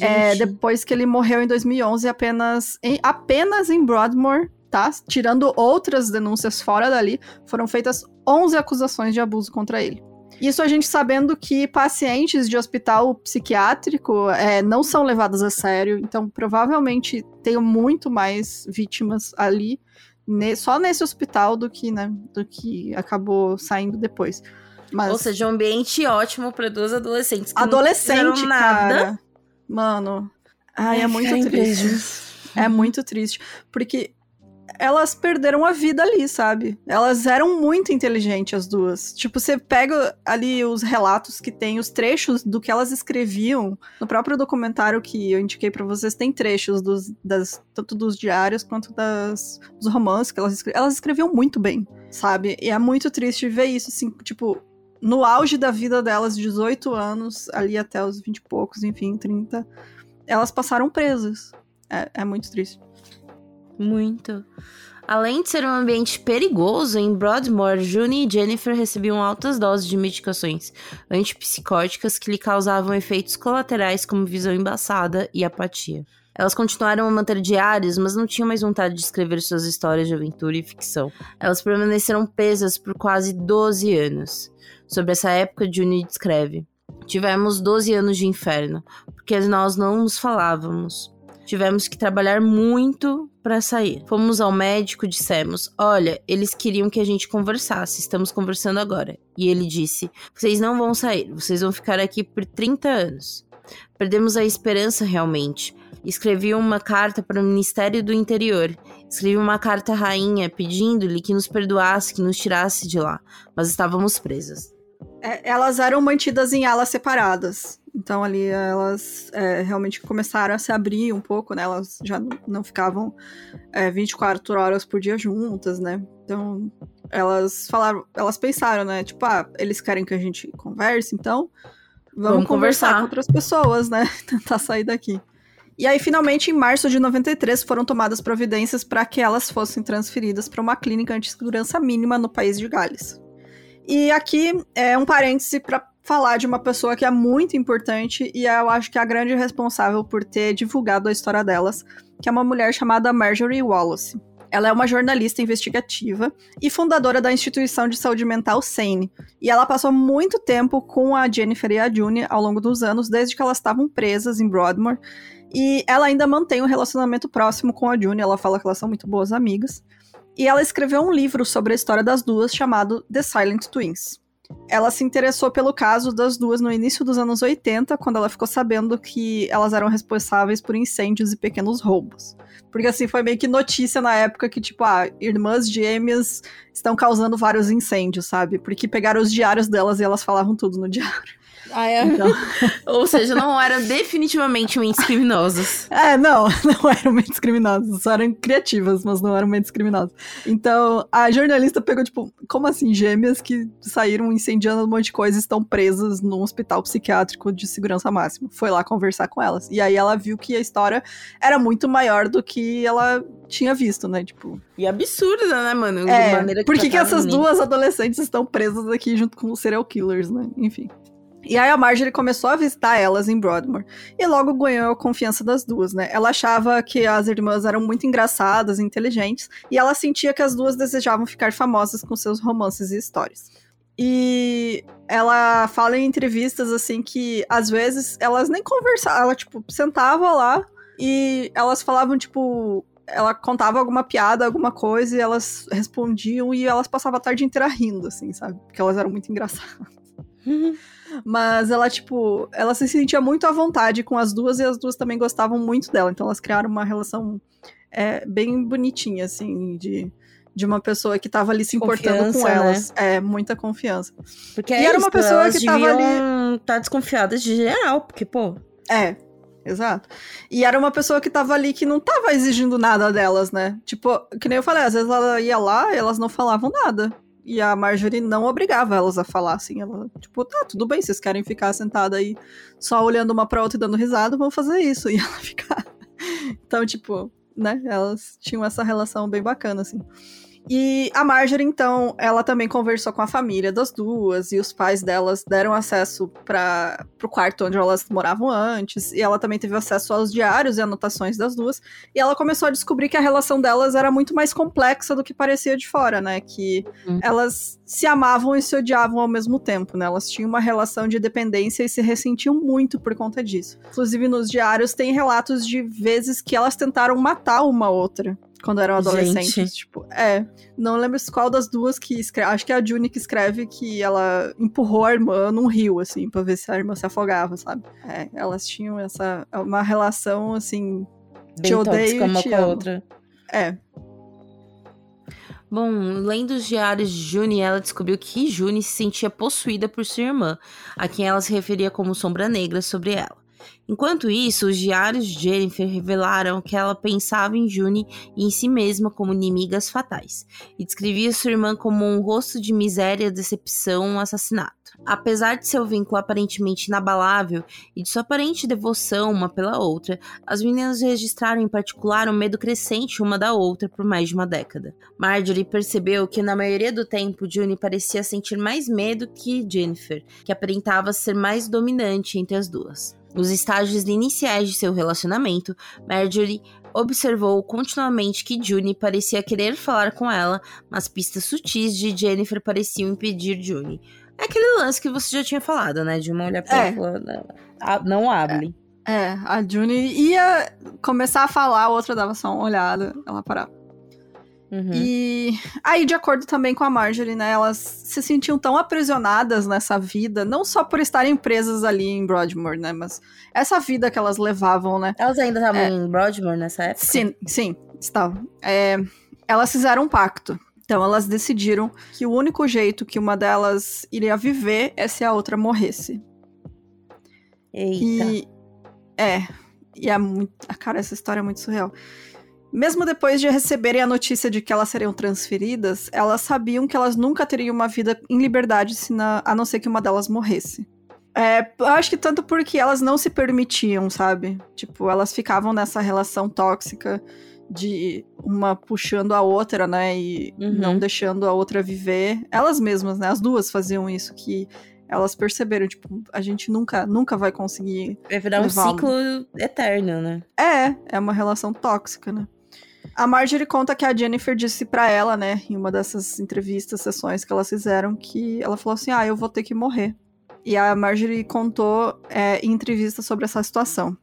É, depois que ele morreu em 2011, apenas em, apenas em Broadmoor, tá? Tirando outras denúncias fora dali, foram feitas 11 acusações de abuso contra ele. Isso a gente sabendo que pacientes de hospital psiquiátrico é, não são levadas a sério, então provavelmente tem muito mais vítimas ali, só nesse hospital do que, né, do que acabou saindo depois. Mas... Ou seja, um ambiente ótimo para duas adolescentes que Adolescente, não cara. Nada. Mano. Ai, é, é muito triste. É muito triste. Porque elas perderam a vida ali, sabe? Elas eram muito inteligentes, as duas. Tipo, você pega ali os relatos que tem, os trechos do que elas escreviam. No próprio documentário que eu indiquei para vocês, tem trechos dos, das, tanto dos diários quanto das, dos romances que elas escreviam. Elas escreviam muito bem, sabe? E é muito triste ver isso, assim, tipo, no auge da vida delas, 18 anos, ali até os 20 e poucos, enfim, 30, elas passaram presas. É, é muito triste. Muito. Além de ser um ambiente perigoso, em Broadmoor, June e Jennifer recebiam altas doses de medicações antipsicóticas que lhe causavam efeitos colaterais como visão embaçada e apatia. Elas continuaram a manter diários, mas não tinham mais vontade de escrever suas histórias de aventura e ficção. Elas permaneceram presas por quase 12 anos. Sobre essa época, June descreve: Tivemos 12 anos de inferno, porque nós não nos falávamos. Tivemos que trabalhar muito para sair. Fomos ao médico, dissemos: Olha, eles queriam que a gente conversasse, estamos conversando agora. E ele disse: Vocês não vão sair, vocês vão ficar aqui por 30 anos. Perdemos a esperança realmente. Escrevi uma carta para o Ministério do Interior. Escrevi uma carta à rainha pedindo-lhe que nos perdoasse, que nos tirasse de lá. Mas estávamos presas. É, elas eram mantidas em alas separadas. Então ali elas é, realmente começaram a se abrir um pouco, né? Elas já não ficavam é, 24 horas por dia juntas, né? Então elas falaram, elas pensaram, né? Tipo, ah, eles querem que a gente converse, então vamos, vamos conversar. conversar com outras pessoas, né? Tentar sair daqui. E aí, finalmente, em março de 93, foram tomadas providências para que elas fossem transferidas para uma clínica anti-segurança mínima no país de Gales. E aqui é um parêntese para falar de uma pessoa que é muito importante e eu acho que é a grande responsável por ter divulgado a história delas, que é uma mulher chamada Marjorie Wallace. Ela é uma jornalista investigativa e fundadora da instituição de saúde mental SANE. E ela passou muito tempo com a Jennifer e a June ao longo dos anos, desde que elas estavam presas em Broadmoor. E ela ainda mantém um relacionamento próximo com a June, ela fala que elas são muito boas amigas. E ela escreveu um livro sobre a história das duas chamado The Silent Twins. Ela se interessou pelo caso das duas no início dos anos 80, quando ela ficou sabendo que elas eram responsáveis por incêndios e pequenos roubos. Porque assim, foi meio que notícia na época que, tipo, ah, irmãs gêmeas estão causando vários incêndios, sabe? Porque pegaram os diários delas e elas falavam tudo no diário. Ah, é? Então... Ou seja, não eram definitivamente mentes criminosas. É, não, não eram mentes criminosas. Só eram criativas, mas não eram mentes criminosas. Então, a jornalista pegou, tipo, como assim, gêmeas que saíram incendiando um monte de coisa e estão presas num hospital psiquiátrico de segurança máxima. Foi lá conversar com elas. E aí ela viu que a história era muito maior do que ela tinha visto, né? Tipo. E absurda, né, mano? É, por que, que essas duas adolescentes estão presas aqui junto com os serial killers, né? Enfim. E aí a Marjorie começou a visitar elas em Broadmoor e logo ganhou a confiança das duas, né? Ela achava que as irmãs eram muito engraçadas, inteligentes, e ela sentia que as duas desejavam ficar famosas com seus romances e histórias. E ela fala em entrevistas assim que às vezes elas nem conversavam, ela tipo sentava lá e elas falavam tipo ela contava alguma piada, alguma coisa, e elas respondiam e elas passavam a tarde inteira rindo, assim, sabe? Porque elas eram muito engraçadas. Mas ela, tipo, ela se sentia muito à vontade com as duas e as duas também gostavam muito dela. Então elas criaram uma relação é, bem bonitinha, assim, de, de uma pessoa que tava ali se importando confiança, com elas. Né? É, muita confiança. Porque e é era isso, uma pessoa que tava ali. tá desconfiadas de geral, porque, pô. É, Exato. E era uma pessoa que tava ali que não tava exigindo nada delas, né? Tipo, que nem eu falei, às vezes ela ia lá e elas não falavam nada. E a Marjorie não obrigava elas a falar, assim. Ela, tipo, tá, tudo bem, vocês querem ficar sentada aí só olhando uma pra outra e dando risada, vão fazer isso. E ela ficar. Então, tipo, né, elas tinham essa relação bem bacana, assim. E a Marjorie, então, ela também conversou com a família das duas e os pais delas deram acesso para o quarto onde elas moravam antes. E ela também teve acesso aos diários e anotações das duas. E ela começou a descobrir que a relação delas era muito mais complexa do que parecia de fora, né? Que hum. elas se amavam e se odiavam ao mesmo tempo, né? Elas tinham uma relação de dependência e se ressentiam muito por conta disso. Inclusive, nos diários tem relatos de vezes que elas tentaram matar uma outra quando eram adolescentes. Gente. Tipo, é. Não lembro qual das duas que escreve. Acho que é a Juni que escreve que ela empurrou a irmã num rio, assim, pra ver se a irmã se afogava, sabe? É, elas tinham essa. Uma relação, assim. Bem te odeio uma com a outra. É. Bom, lendo os diários de Juni, ela descobriu que Juni se sentia possuída por sua irmã, a quem ela se referia como sombra negra sobre ela. Enquanto isso, os diários de Jennifer revelaram que ela pensava em June e em si mesma como inimigas fatais, e descrevia sua irmã como um rosto de miséria, decepção, assassinato. Apesar de seu vínculo aparentemente inabalável e de sua aparente devoção uma pela outra, as meninas registraram em particular um medo crescente uma da outra por mais de uma década. Marjorie percebeu que na maioria do tempo June parecia sentir mais medo que Jennifer, que aparentava ser mais dominante entre as duas. Nos estágios iniciais de seu relacionamento, Marjorie observou continuamente que June parecia querer falar com ela, mas pistas sutis de Jennifer pareciam impedir June. É aquele lance que você já tinha falado, né? De uma olhar pra é. ela, não abre. É, é, a June ia começar a falar, a outra dava só uma olhada, ela parava. Uhum. E aí, de acordo também com a Marjorie, né, elas se sentiam tão aprisionadas nessa vida, não só por estarem presas ali em Broadmoor, né, mas essa vida que elas levavam, né. Elas ainda estavam é, em Broadmoor nessa época? Sim, sim, estavam. É, elas fizeram um pacto. Então elas decidiram que o único jeito que uma delas iria viver é se a outra morresse. Eita. E é, e é muito, cara, essa história é muito surreal. Mesmo depois de receberem a notícia de que elas seriam transferidas, elas sabiam que elas nunca teriam uma vida em liberdade a não ser que uma delas morresse. É, eu acho que tanto porque elas não se permitiam, sabe? Tipo, elas ficavam nessa relação tóxica de uma puxando a outra, né? E uhum. não deixando a outra viver. Elas mesmas, né? As duas faziam isso, que elas perceberam, tipo, a gente nunca, nunca vai conseguir. Vai virar um ciclo eterno, né? É, é uma relação tóxica, né? A Marjorie conta que a Jennifer disse para ela, né, em uma dessas entrevistas, sessões que elas fizeram, que ela falou assim: ah, eu vou ter que morrer. E a Marjorie contou é, em entrevista sobre essa situação.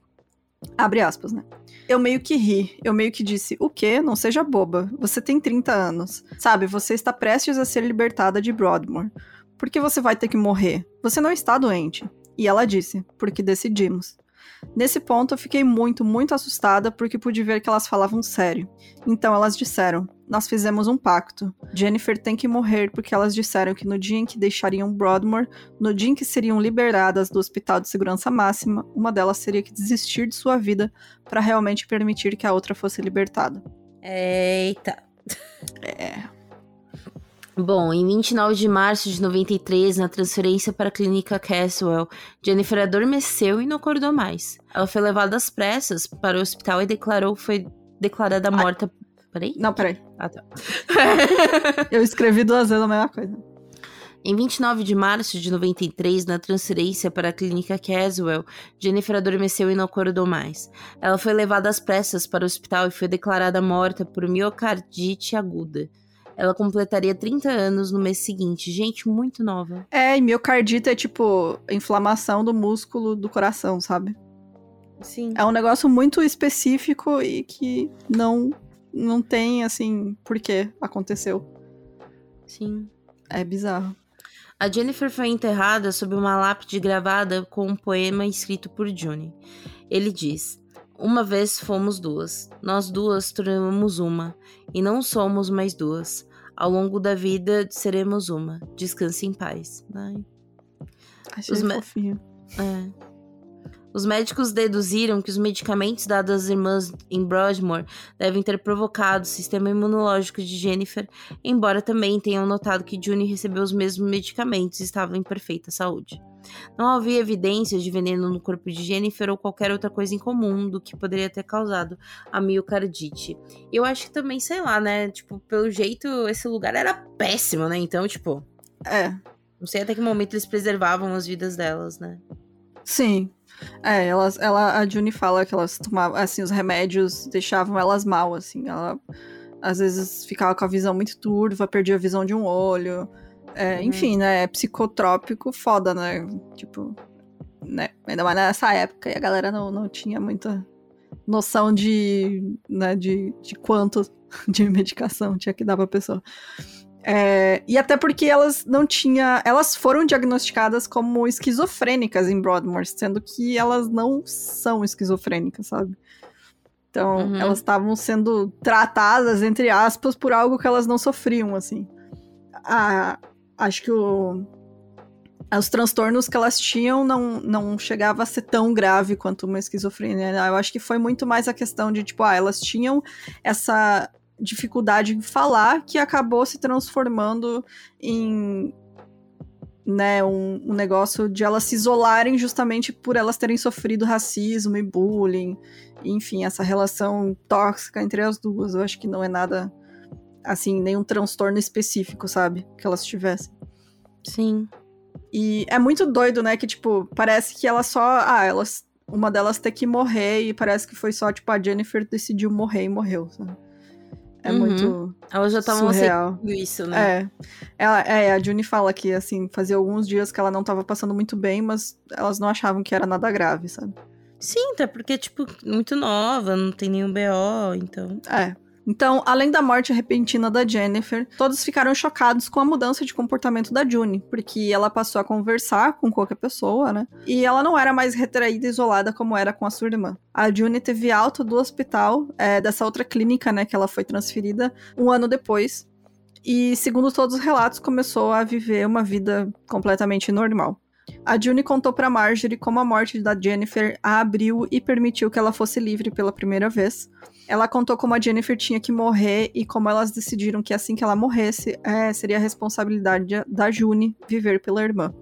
Abre aspas, né? Eu meio que ri, eu meio que disse: O quê? Não seja boba. Você tem 30 anos. Sabe, você está prestes a ser libertada de Broadmoor. Por que você vai ter que morrer? Você não está doente. E ela disse: Porque decidimos. Nesse ponto eu fiquei muito, muito assustada porque pude ver que elas falavam sério. Então elas disseram: Nós fizemos um pacto. Jennifer tem que morrer porque elas disseram que no dia em que deixariam Broadmoor, no dia em que seriam liberadas do Hospital de Segurança Máxima, uma delas teria que desistir de sua vida para realmente permitir que a outra fosse libertada. Eita. É. Bom, em 29 de março de 93, na transferência para a clínica Caswell, Jennifer adormeceu e não acordou mais. Ela foi levada às pressas para o hospital e declarou foi declarada morta. Peraí? Não, peraí. Ah, tá. Eu escrevi duas vezes a mesma coisa. Em 29 de março de 93, na transferência para a clínica Caswell, Jennifer adormeceu e não acordou mais. Ela foi levada às pressas para o hospital e foi declarada morta por miocardite aguda. Ela completaria 30 anos no mês seguinte. Gente, muito nova. É, e miocardite é tipo inflamação do músculo do coração, sabe? Sim. É um negócio muito específico e que não não tem assim por que aconteceu. Sim. É bizarro. A Jennifer foi enterrada sob uma lápide gravada com um poema escrito por Johnny. Ele diz: Uma vez fomos duas, nós duas tornamos uma, e não somos mais duas. Ao longo da vida seremos uma. Descanse em paz. Ai. Achei Os fofinho. É. Os médicos deduziram que os medicamentos dados às irmãs em Broadmoor devem ter provocado o sistema imunológico de Jennifer, embora também tenham notado que June recebeu os mesmos medicamentos e estava em perfeita saúde. Não havia evidências de veneno no corpo de Jennifer ou qualquer outra coisa em comum do que poderia ter causado a miocardite. Eu acho que também, sei lá, né? Tipo, pelo jeito, esse lugar era péssimo, né? Então, tipo. É. Não sei até que momento eles preservavam as vidas delas, né? Sim. É, elas, ela, a Juni fala que elas tomavam, assim, os remédios deixavam elas mal, assim. Ela às vezes ficava com a visão muito turva, perdia a visão de um olho. É, uhum. Enfim, né? É psicotrópico foda, né? Tipo, né? Ainda mais nessa época e a galera não, não tinha muita noção de, né, de, de quanto de medicação tinha que dar pra pessoa. É, e até porque elas não tinha, elas foram diagnosticadas como esquizofrênicas em Broadmoor, sendo que elas não são esquizofrênicas, sabe? Então, uhum. elas estavam sendo tratadas, entre aspas, por algo que elas não sofriam, assim. A, acho que o, os transtornos que elas tinham não, não chegava a ser tão grave quanto uma esquizofrenia. Né? Eu acho que foi muito mais a questão de, tipo, ah, elas tinham essa dificuldade em falar que acabou se transformando em né, um, um, negócio de elas se isolarem justamente por elas terem sofrido racismo e bullying, enfim, essa relação tóxica entre as duas. Eu acho que não é nada assim, nenhum transtorno específico, sabe? Que elas tivessem. Sim. E é muito doido, né? Que, tipo, parece que ela só. Ah, elas. Uma delas tem que morrer e parece que foi só, tipo, a Jennifer decidiu morrer e morreu, sabe? É uhum. muito. Elas já estavam aceitando isso, né? É. Ela, é, a Juni fala que, assim, fazia alguns dias que ela não tava passando muito bem, mas elas não achavam que era nada grave, sabe? Sim, até porque, tipo, muito nova, não tem nenhum BO, então. É. Então, além da morte repentina da Jennifer, todos ficaram chocados com a mudança de comportamento da June, porque ela passou a conversar com qualquer pessoa, né? E ela não era mais retraída e isolada como era com a sua irmã. A June teve alta do hospital, é, dessa outra clínica, né, que ela foi transferida, um ano depois. E, segundo todos os relatos, começou a viver uma vida completamente normal. A June contou para Marjorie como a morte da Jennifer a abriu e permitiu que ela fosse livre pela primeira vez. Ela contou como a Jennifer tinha que morrer e como elas decidiram que assim que ela morresse, é, seria a responsabilidade da June viver pela irmã.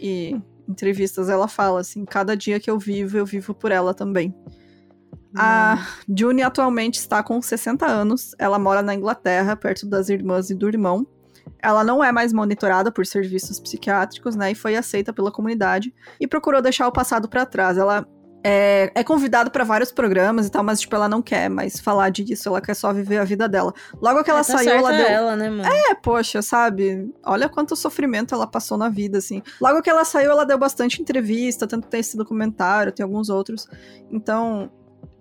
E em entrevistas ela fala assim: cada dia que eu vivo, eu vivo por ela também. A June atualmente está com 60 anos. Ela mora na Inglaterra, perto das irmãs e do irmão. Ela não é mais monitorada por serviços psiquiátricos, né? E foi aceita pela comunidade e procurou deixar o passado para trás. Ela é, é convidado para vários programas e tal, mas, tipo, ela não quer mais falar disso, ela quer só viver a vida dela. Logo que ela é, tá saiu, ela deu. Ela, né, mano? É, poxa, sabe? Olha quanto sofrimento ela passou na vida, assim. Logo que ela saiu, ela deu bastante entrevista, tanto tem esse documentário, tem alguns outros. Então,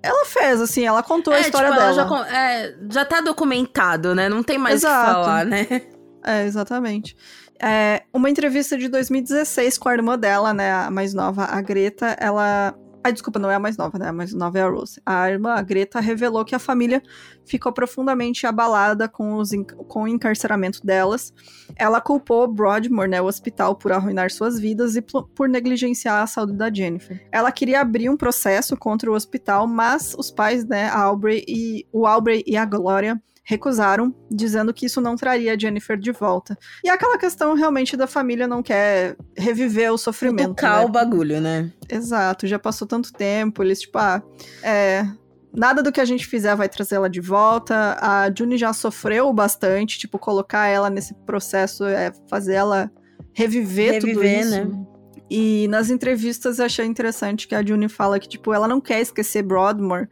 ela fez, assim, ela contou é, a história tipo, dela. Já, é, já tá documentado, né? Não tem mais o que falar, né? É, exatamente. É, uma entrevista de 2016 com a irmã dela, né, a mais nova, a Greta, ela Ai, desculpa, não é a mais nova, né? A mais nova é a Rose. A irmã, a Greta, revelou que a família ficou profundamente abalada com, os, com o encarceramento delas. Ela culpou Broadmoor, né, o hospital, por arruinar suas vidas e por negligenciar a saúde da Jennifer. Ela queria abrir um processo contra o hospital, mas os pais, né, a Aubrey e o Aubrey e a Gloria recusaram, dizendo que isso não traria a Jennifer de volta. E aquela questão realmente da família não quer reviver o sofrimento. Tocar né? o bagulho, né? Exato, já passou tanto tempo, eles, tipo, ah, é. Nada do que a gente fizer vai trazer ela de volta. A Juni já sofreu bastante, tipo, colocar ela nesse processo é fazer ela reviver, reviver tudo isso. Né? E nas entrevistas eu achei interessante que a Juni fala que, tipo, ela não quer esquecer Broadmoor,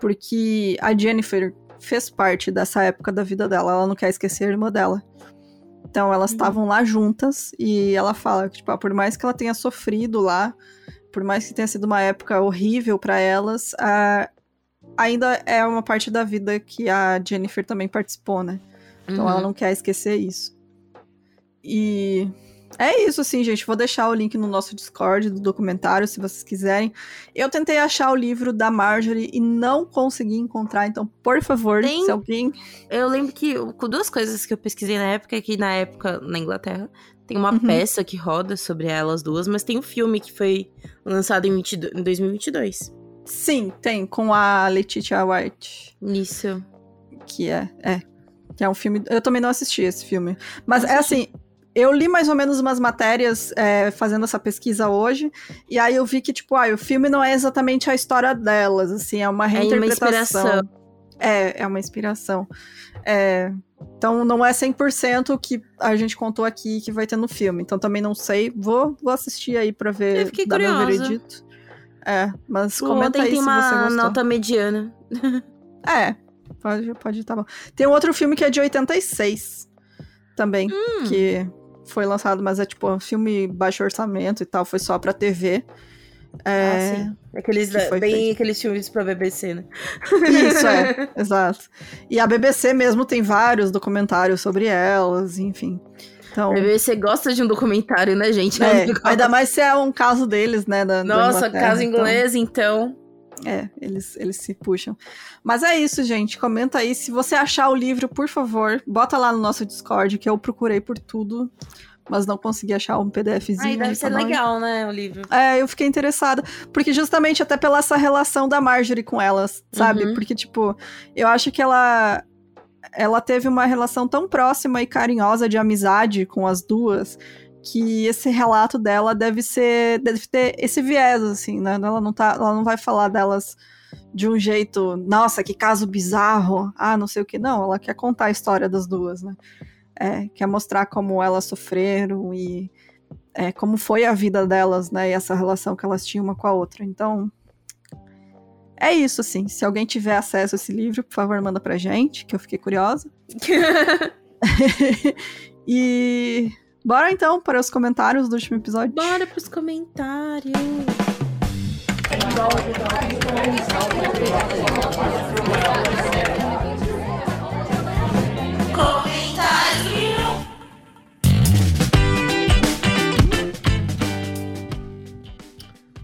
porque a Jennifer fez parte dessa época da vida dela. Ela não quer esquecer a irmã dela. Então elas uhum. estavam uhum. lá juntas e ela fala que, tipo, ah, por mais que ela tenha sofrido lá, por mais que tenha sido uma época horrível para elas, a... ainda é uma parte da vida que a Jennifer também participou, né? Então uhum. ela não quer esquecer isso. E é isso, assim, gente. Vou deixar o link no nosso Discord do documentário, se vocês quiserem. Eu tentei achar o livro da Marjorie e não consegui encontrar, então, por favor, Tem- se alguém. Eu lembro que com duas coisas que eu pesquisei na época, é que na época, na Inglaterra, tem uma Uhum. peça que roda sobre elas duas, mas tem um filme que foi lançado em, 22 em 2022. Sim, tem, com a Letitia White. Isso. Que é. É. Que é um filme. Eu também não assisti esse filme. Mas Não é assisti. assim. Eu li mais ou menos umas matérias é, fazendo essa pesquisa hoje, e aí eu vi que, tipo, ah, o filme não é exatamente a história delas, assim, é uma É uma reinterpretação. inspiração. É, é uma inspiração. É, então não é 100% o que a gente contou aqui que vai ter no filme. Então também não sei. Vou, vou assistir aí pra ver Eu fiquei dar meu curiosa. veredito. É, mas O comenta aí tem se você uma gostou. nota mediana. É, pode, pode tá bom. Tem um outro filme que é de 86 também, Hum. que foi lançado, mas é tipo um filme baixo orçamento e tal, foi só pra TV. É, Ah, sim. Aqueles, bem feito. aqueles filmes pra BBC, né? Isso, é, exato. E a BBC mesmo tem vários documentários sobre elas, enfim. Então, A BBC gosta de um documentário, né, gente? é, ainda mais se é um caso deles, né? Da, da Nossa, Inglaterra, caso então, inglês, então. É, eles, eles se puxam. Mas é isso, gente. Comenta aí. Se você achar o livro, por favor, bota lá no nosso Discord, que eu procurei por tudo, mas não consegui achar um PDFzinho. Ai, deve aí ser legal, né, o livro. É, eu fiquei interessada. Porque justamente até pela essa relação da Marjorie com elas, sabe? Uhum. Porque, tipo, eu acho que ela. Ela teve uma relação tão próxima e carinhosa de amizade com as duas que esse relato dela deve ser. deve ter esse viés, assim, né? Ela não, tá, ela não vai falar delas de um jeito, nossa, que caso bizarro, ah, não sei o que. Não, ela quer contar a história das duas, né? É, quer mostrar como elas sofreram e é, como foi a vida delas, né? E essa relação que elas tinham uma com a outra. Então, é isso, assim. Se alguém tiver acesso a esse livro, por favor, manda pra gente, que eu fiquei curiosa. e bora então para os comentários do último episódio. Bora pros comentários.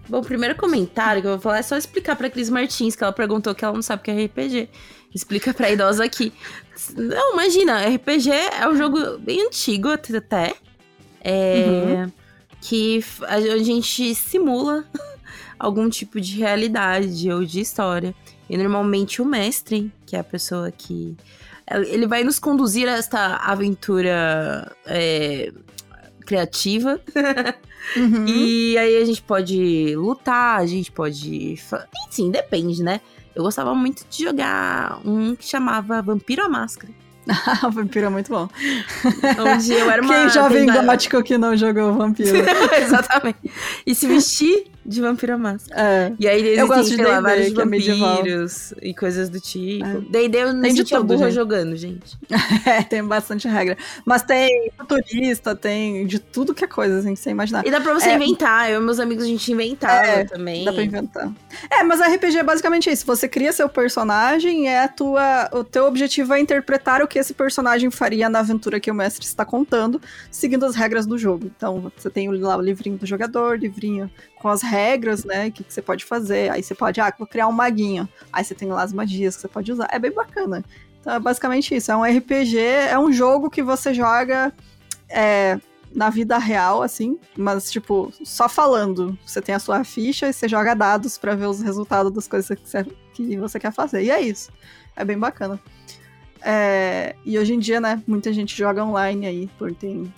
Bom, o primeiro comentário que eu vou falar é só explicar pra Cris Martins, que ela perguntou que ela não sabe o que é RPG. Explica pra idosa aqui. Não, imagina, RPG é um jogo bem antigo até. É, Que f- a a gente simula algum tipo de realidade ou de história. E normalmente o mestre, que é a pessoa que. Ele vai nos conduzir a esta aventura é, criativa. Uhum. E aí a gente pode lutar, a gente pode. Enfim, depende, né? Eu gostava muito de jogar um que chamava Vampiro à Máscara. o vampiro é muito bom. Onde eu era uma. Quem jovem gótico que não jogou vampiro? Exatamente. E se vestir de Vampiro à Máscara. é. E aí existem, Eu gosto de sei lá, vários é vampiros e coisas do tipo. É. D&D eu me Tem de sentia tudo, burra gente. jogando, gente. É, tem bastante regra. Mas tem futurista, tem de tudo que é coisa, assim, sem imaginar. E dá pra você É. inventar. Eu e meus amigos, a gente inventava É, também. Dá pra inventar. É, mas RPG é basicamente isso. Você cria seu personagem, é a tua, o teu objetivo é interpretar o que esse personagem faria na aventura que o mestre está contando, seguindo as regras do jogo. Então, você tem lá o livrinho do jogador, livrinho com as regras, né, o que, que você pode fazer. Aí você pode, ah, vou criar um maguinho. Aí você tem lá as magias que você pode usar. É bem bacana. Então, é basicamente isso. É um RPG, é um jogo que você joga é, na vida real, assim, mas, tipo, só falando. Você tem a sua ficha e você joga dados pra ver os resultados das coisas que você, que você quer fazer. E é isso. É bem bacana. É, e hoje em dia, né, muita gente joga online aí, por tem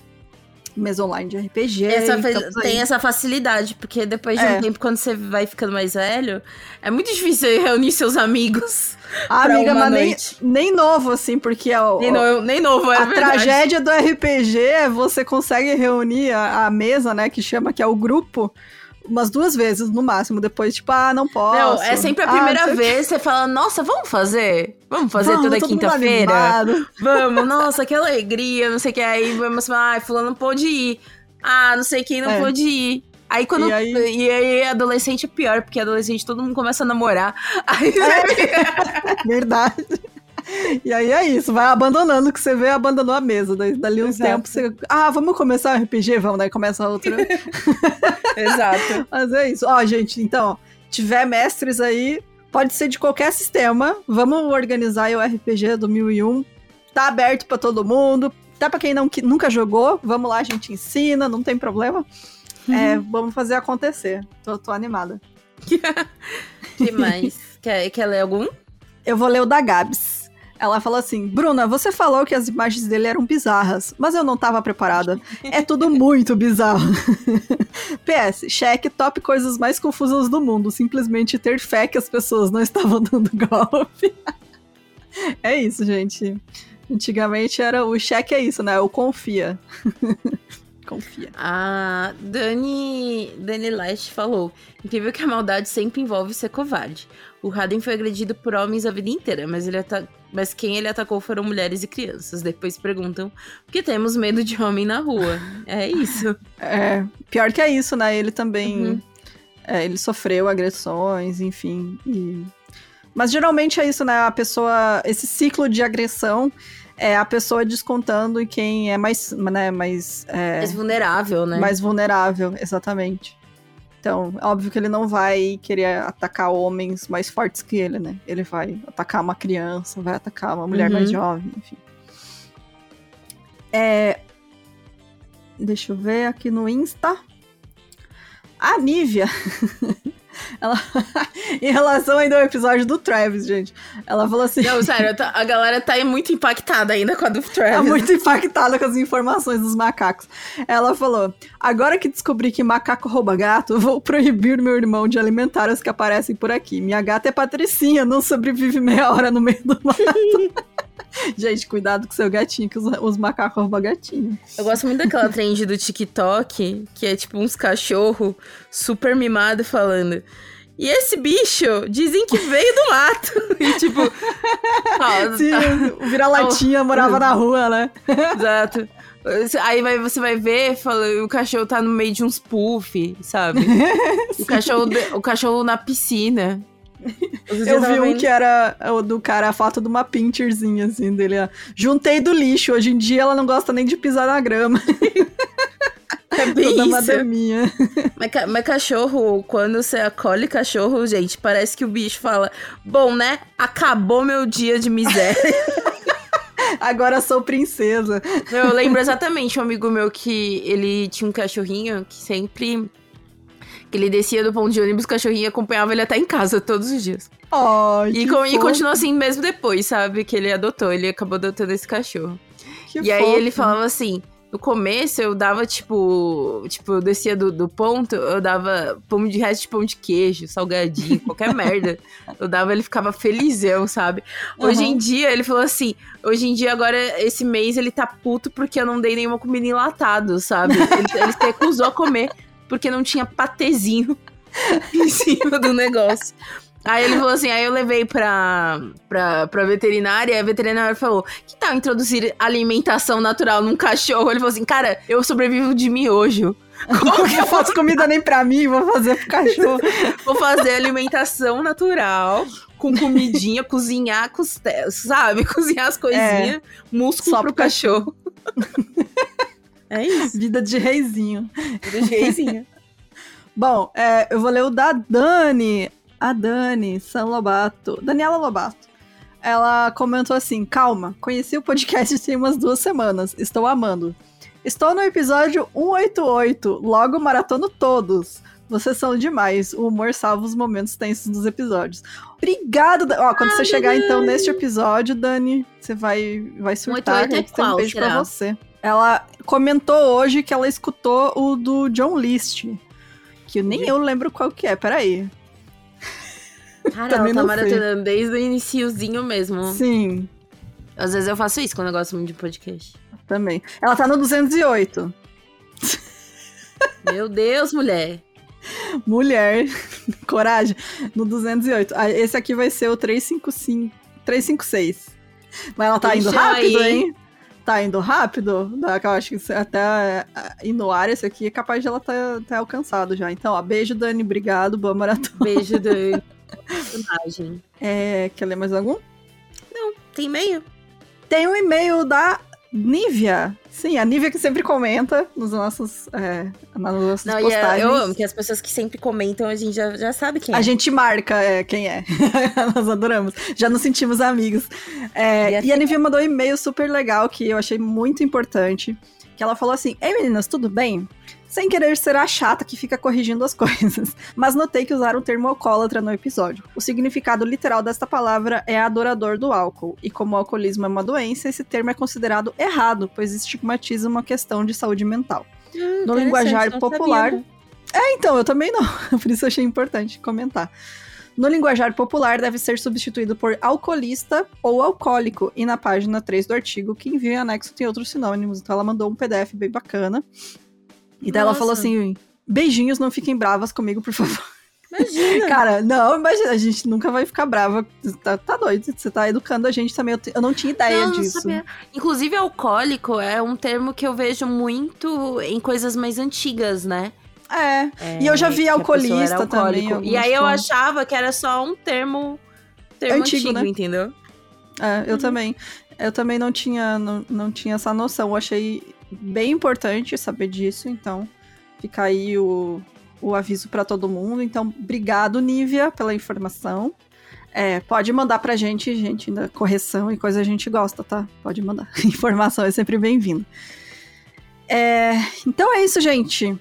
mesa online de RPG. Essa e fe- estamos aí. tem essa facilidade, porque depois de É. um tempo, quando você vai ficando mais velho, é muito difícil reunir seus amigos. Ah, amiga, mas nem, noite. nem novo, assim, porque é o, Nem, no, nem novo, é a verdade. tragédia do RPG é você consegue reunir a, a mesa, né, que chama, que é o grupo, umas duas vezes no máximo. Depois, tipo, ah, não posso. Não, é sempre a Ah, primeira quê. vez, você fala, nossa, vamos fazer? Vamos fazer Vamos, toda quinta-feira? Vamos, nossa, que alegria, não sei o que. Aí vamos falar, ah, fulano não pôde ir. Ah, não sei quem não É. pôde ir. Aí quando. E aí- E aí, adolescente é pior, porque adolescente todo mundo começa a namorar. Aí É. Verdade. E aí é isso, vai abandonando que você vê, abandonou a mesa. Daí, dali uns Exato. tempos você. Ah, vamos começar o RPG? Vamos, daí começa outra. Exato. Mas é isso. Ó, gente, então, tiver mestres aí, pode ser de qualquer sistema. Vamos organizar o RPG do 1001. Tá aberto para todo mundo. Até pra quem não, que nunca jogou, vamos lá, a gente ensina, não tem problema. Uhum. É, vamos fazer acontecer. Tô, tô animada. que mais? quer, quer ler algum? Eu vou ler o da Gabs. Ela falou assim: Bruna, você falou que as imagens dele eram bizarras, mas eu não tava preparada. É tudo muito bizarro. PS, cheque top coisas mais confusas do mundo. Simplesmente ter fé que as pessoas não estavam dando golpe. é isso, gente. Antigamente era o cheque é isso, né? O confia. confia. A Dani, Dani Lash falou: incrível que a maldade sempre envolve ser covarde. O Raden foi agredido por homens a vida inteira, mas, ele mas quem ele atacou foram mulheres e crianças. Depois perguntam por que temos medo de homem na rua. É isso. É, pior que é isso, né? Ele também. Uhum. É, ele sofreu agressões, enfim. E... Mas geralmente é isso, né? A pessoa. Esse ciclo de agressão é a pessoa descontando em quem é mais, né, mais, é, mais vulnerável, né? Mais vulnerável, exatamente. Então, óbvio que ele não vai querer atacar homens mais fortes que ele, né? Ele vai atacar uma criança, vai atacar uma mulher uhum. mais jovem, enfim. É... Deixa eu ver aqui no Insta. A Nívia Ela, em relação ainda ao episódio do Travis, gente, ela falou assim. Não, sério, a galera tá muito impactada ainda com a do Travis. Tá muito impactada com as informações dos macacos. Ela falou: agora que descobri que macaco rouba gato, vou proibir meu irmão de alimentar os que aparecem por aqui. Minha gata é Patricinha, não sobrevive meia hora no meio do mato. Gente, cuidado com seu gatinho, que os, os macacos roubam gatinho. Eu gosto muito daquela trend do TikTok, que é tipo uns cachorros super mimados falando. E esse bicho, dizem que veio do mato. E tipo. Ó, Sim, vira-latinha morava na rua, né? Exato. Aí vai, você vai ver, fala, o cachorro tá no meio de uns puff, sabe? o, cachorro, o cachorro na piscina. Eu vi um que era o do cara, a foto de uma pincherzinha, assim, dele. Ó. Juntei do lixo. Hoje em dia ela não gosta nem de pisar na grama. É bem Toda. Mas, mas, cachorro, quando você acolhe cachorro, gente, parece que o bicho fala: Bom, né? Acabou meu dia de miséria. Agora sou princesa. Eu lembro exatamente um amigo meu que ele tinha um cachorrinho que sempre ele descia do ponto de ônibus, o cachorrinho acompanhava ele até em casa todos os dias. Oh, e, com, e continuou assim mesmo depois, sabe? Que ele adotou, ele acabou adotando esse cachorro. Que e fofo. aí ele falava assim: no começo eu dava, tipo, tipo, eu descia do, do ponto, eu dava pão de resto de pão de queijo, salgadinho, qualquer merda. Eu dava, ele ficava felizão, sabe? Hoje uhum. em dia, ele falou assim, hoje em dia, agora, esse mês, ele tá puto porque eu não dei nenhuma comida enlatado, sabe? Ele, ele se recusou a comer porque não tinha patezinho em cima do negócio. Aí ele falou assim, aí eu levei pra, pra, pra veterinária, e a veterinária falou, que tal introduzir alimentação natural num cachorro? Ele falou assim, cara, eu sobrevivo de miojo. Como que eu faço comida nem pra mim, vou fazer pro cachorro. vou fazer alimentação natural, com comidinha, cozinhar sabe? Cozinhar as coisinhas, é, músculo pro cachorro. É isso. Vida de reizinho. Vida de reizinho. Bom, é, eu vou ler o da Dani. A Dani San Lobato. Daniela Lobato. Ela comentou assim: calma, conheci o podcast tem umas duas semanas. Estou amando. Estou no episódio 188, logo maratono todos. Vocês são demais. O humor salva os momentos tensos dos episódios. Obrigado. Ó, quando ah, você chegar então neste episódio, Dani, você vai vai surtar. 188 é qual, um beijo será? pra você. Ela comentou hoje que ela escutou o do John List. Que nem eu lembro qual que é, peraí. Cara, ela tá maratonando desde o iniciozinho mesmo. Sim. Às vezes eu faço isso quando eu gosto muito de podcast. Também. Ela tá no 208. Meu Deus, mulher. Mulher. Coragem. No 208. Ah, esse aqui vai ser o 355. 356. Mas ela tá Deixa indo rápido, aí. hein? Tá indo rápido, né, eu acho que até ir no ar, esse aqui é capaz de ela estar tá, tá alcançado já. Então, ó, beijo, Dani, obrigado, boa maratona. Beijo, Dani. É, quer ler mais algum? Não. Tem e-mail? Tem um e-mail da Nívia. Sim, a Nívia que sempre comenta nos nossos, é, nas nossas Não, postagens. Eu amo que as pessoas que sempre comentam, a gente já, já sabe quem a é. A gente marca é, quem é. Nós adoramos. Já nos sentimos amigos. É, e, assim, e a Nívia mandou um e-mail super legal que eu achei muito importante. Que ela falou assim: Ei meninas, tudo bem? Sem querer ser a chata que fica corrigindo as coisas, mas notei que usaram o termo alcoólatra no episódio. O significado literal desta palavra é adorador do álcool, e como o alcoolismo é uma doença, esse termo é considerado errado, pois estigmatiza uma questão de saúde mental. Hum, no linguajar popular. Sabia, É, então, eu também não, por isso eu achei importante comentar. No linguajar popular, deve ser substituído por alcoolista ou alcoólico. E na página 3 do artigo, que envia em anexo tem outros sinônimos. Então ela mandou um PDF bem bacana. E daí Nossa. ela falou assim: beijinhos, não fiquem bravas comigo, por favor. Imagina. Cara, não, imagina, a gente nunca vai ficar brava. Tá, tá doido, você tá educando a gente também. Eu, eu não tinha ideia não, disso. Não Inclusive, alcoólico é um termo que eu vejo muito em coisas mais antigas, né? É. é e eu já vi alcoolista também. E aí eu achava que era só um termo, termo antigo, antigo né? entendeu? É, eu uhum. também. Eu também não tinha, não, não tinha essa noção. Eu achei bem importante saber disso, então fica aí o, o aviso para todo mundo. Então, obrigado, Nívia, pela informação. É, pode mandar pra gente, gente, da correção e coisa a gente gosta, tá? Pode mandar. Informação é sempre bem-vinda. É, então é isso, gente.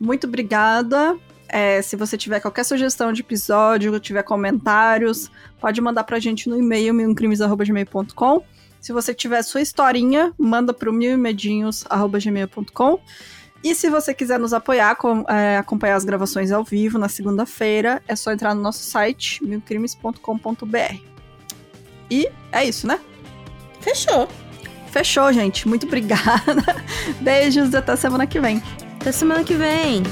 Muito obrigada. É, se você tiver qualquer sugestão de episódio, tiver comentários, pode mandar pra gente no e-mail milcrimes.gmail.com. Se você tiver sua historinha, manda pro milmedinhos.gmail.com. E se você quiser nos apoiar, com, é, acompanhar as gravações ao vivo na segunda-feira, é só entrar no nosso site, milcrimes.com.br. E é isso, né? Fechou. Fechou, gente. Muito obrigada. Beijos e até semana que vem. Até semana que vem.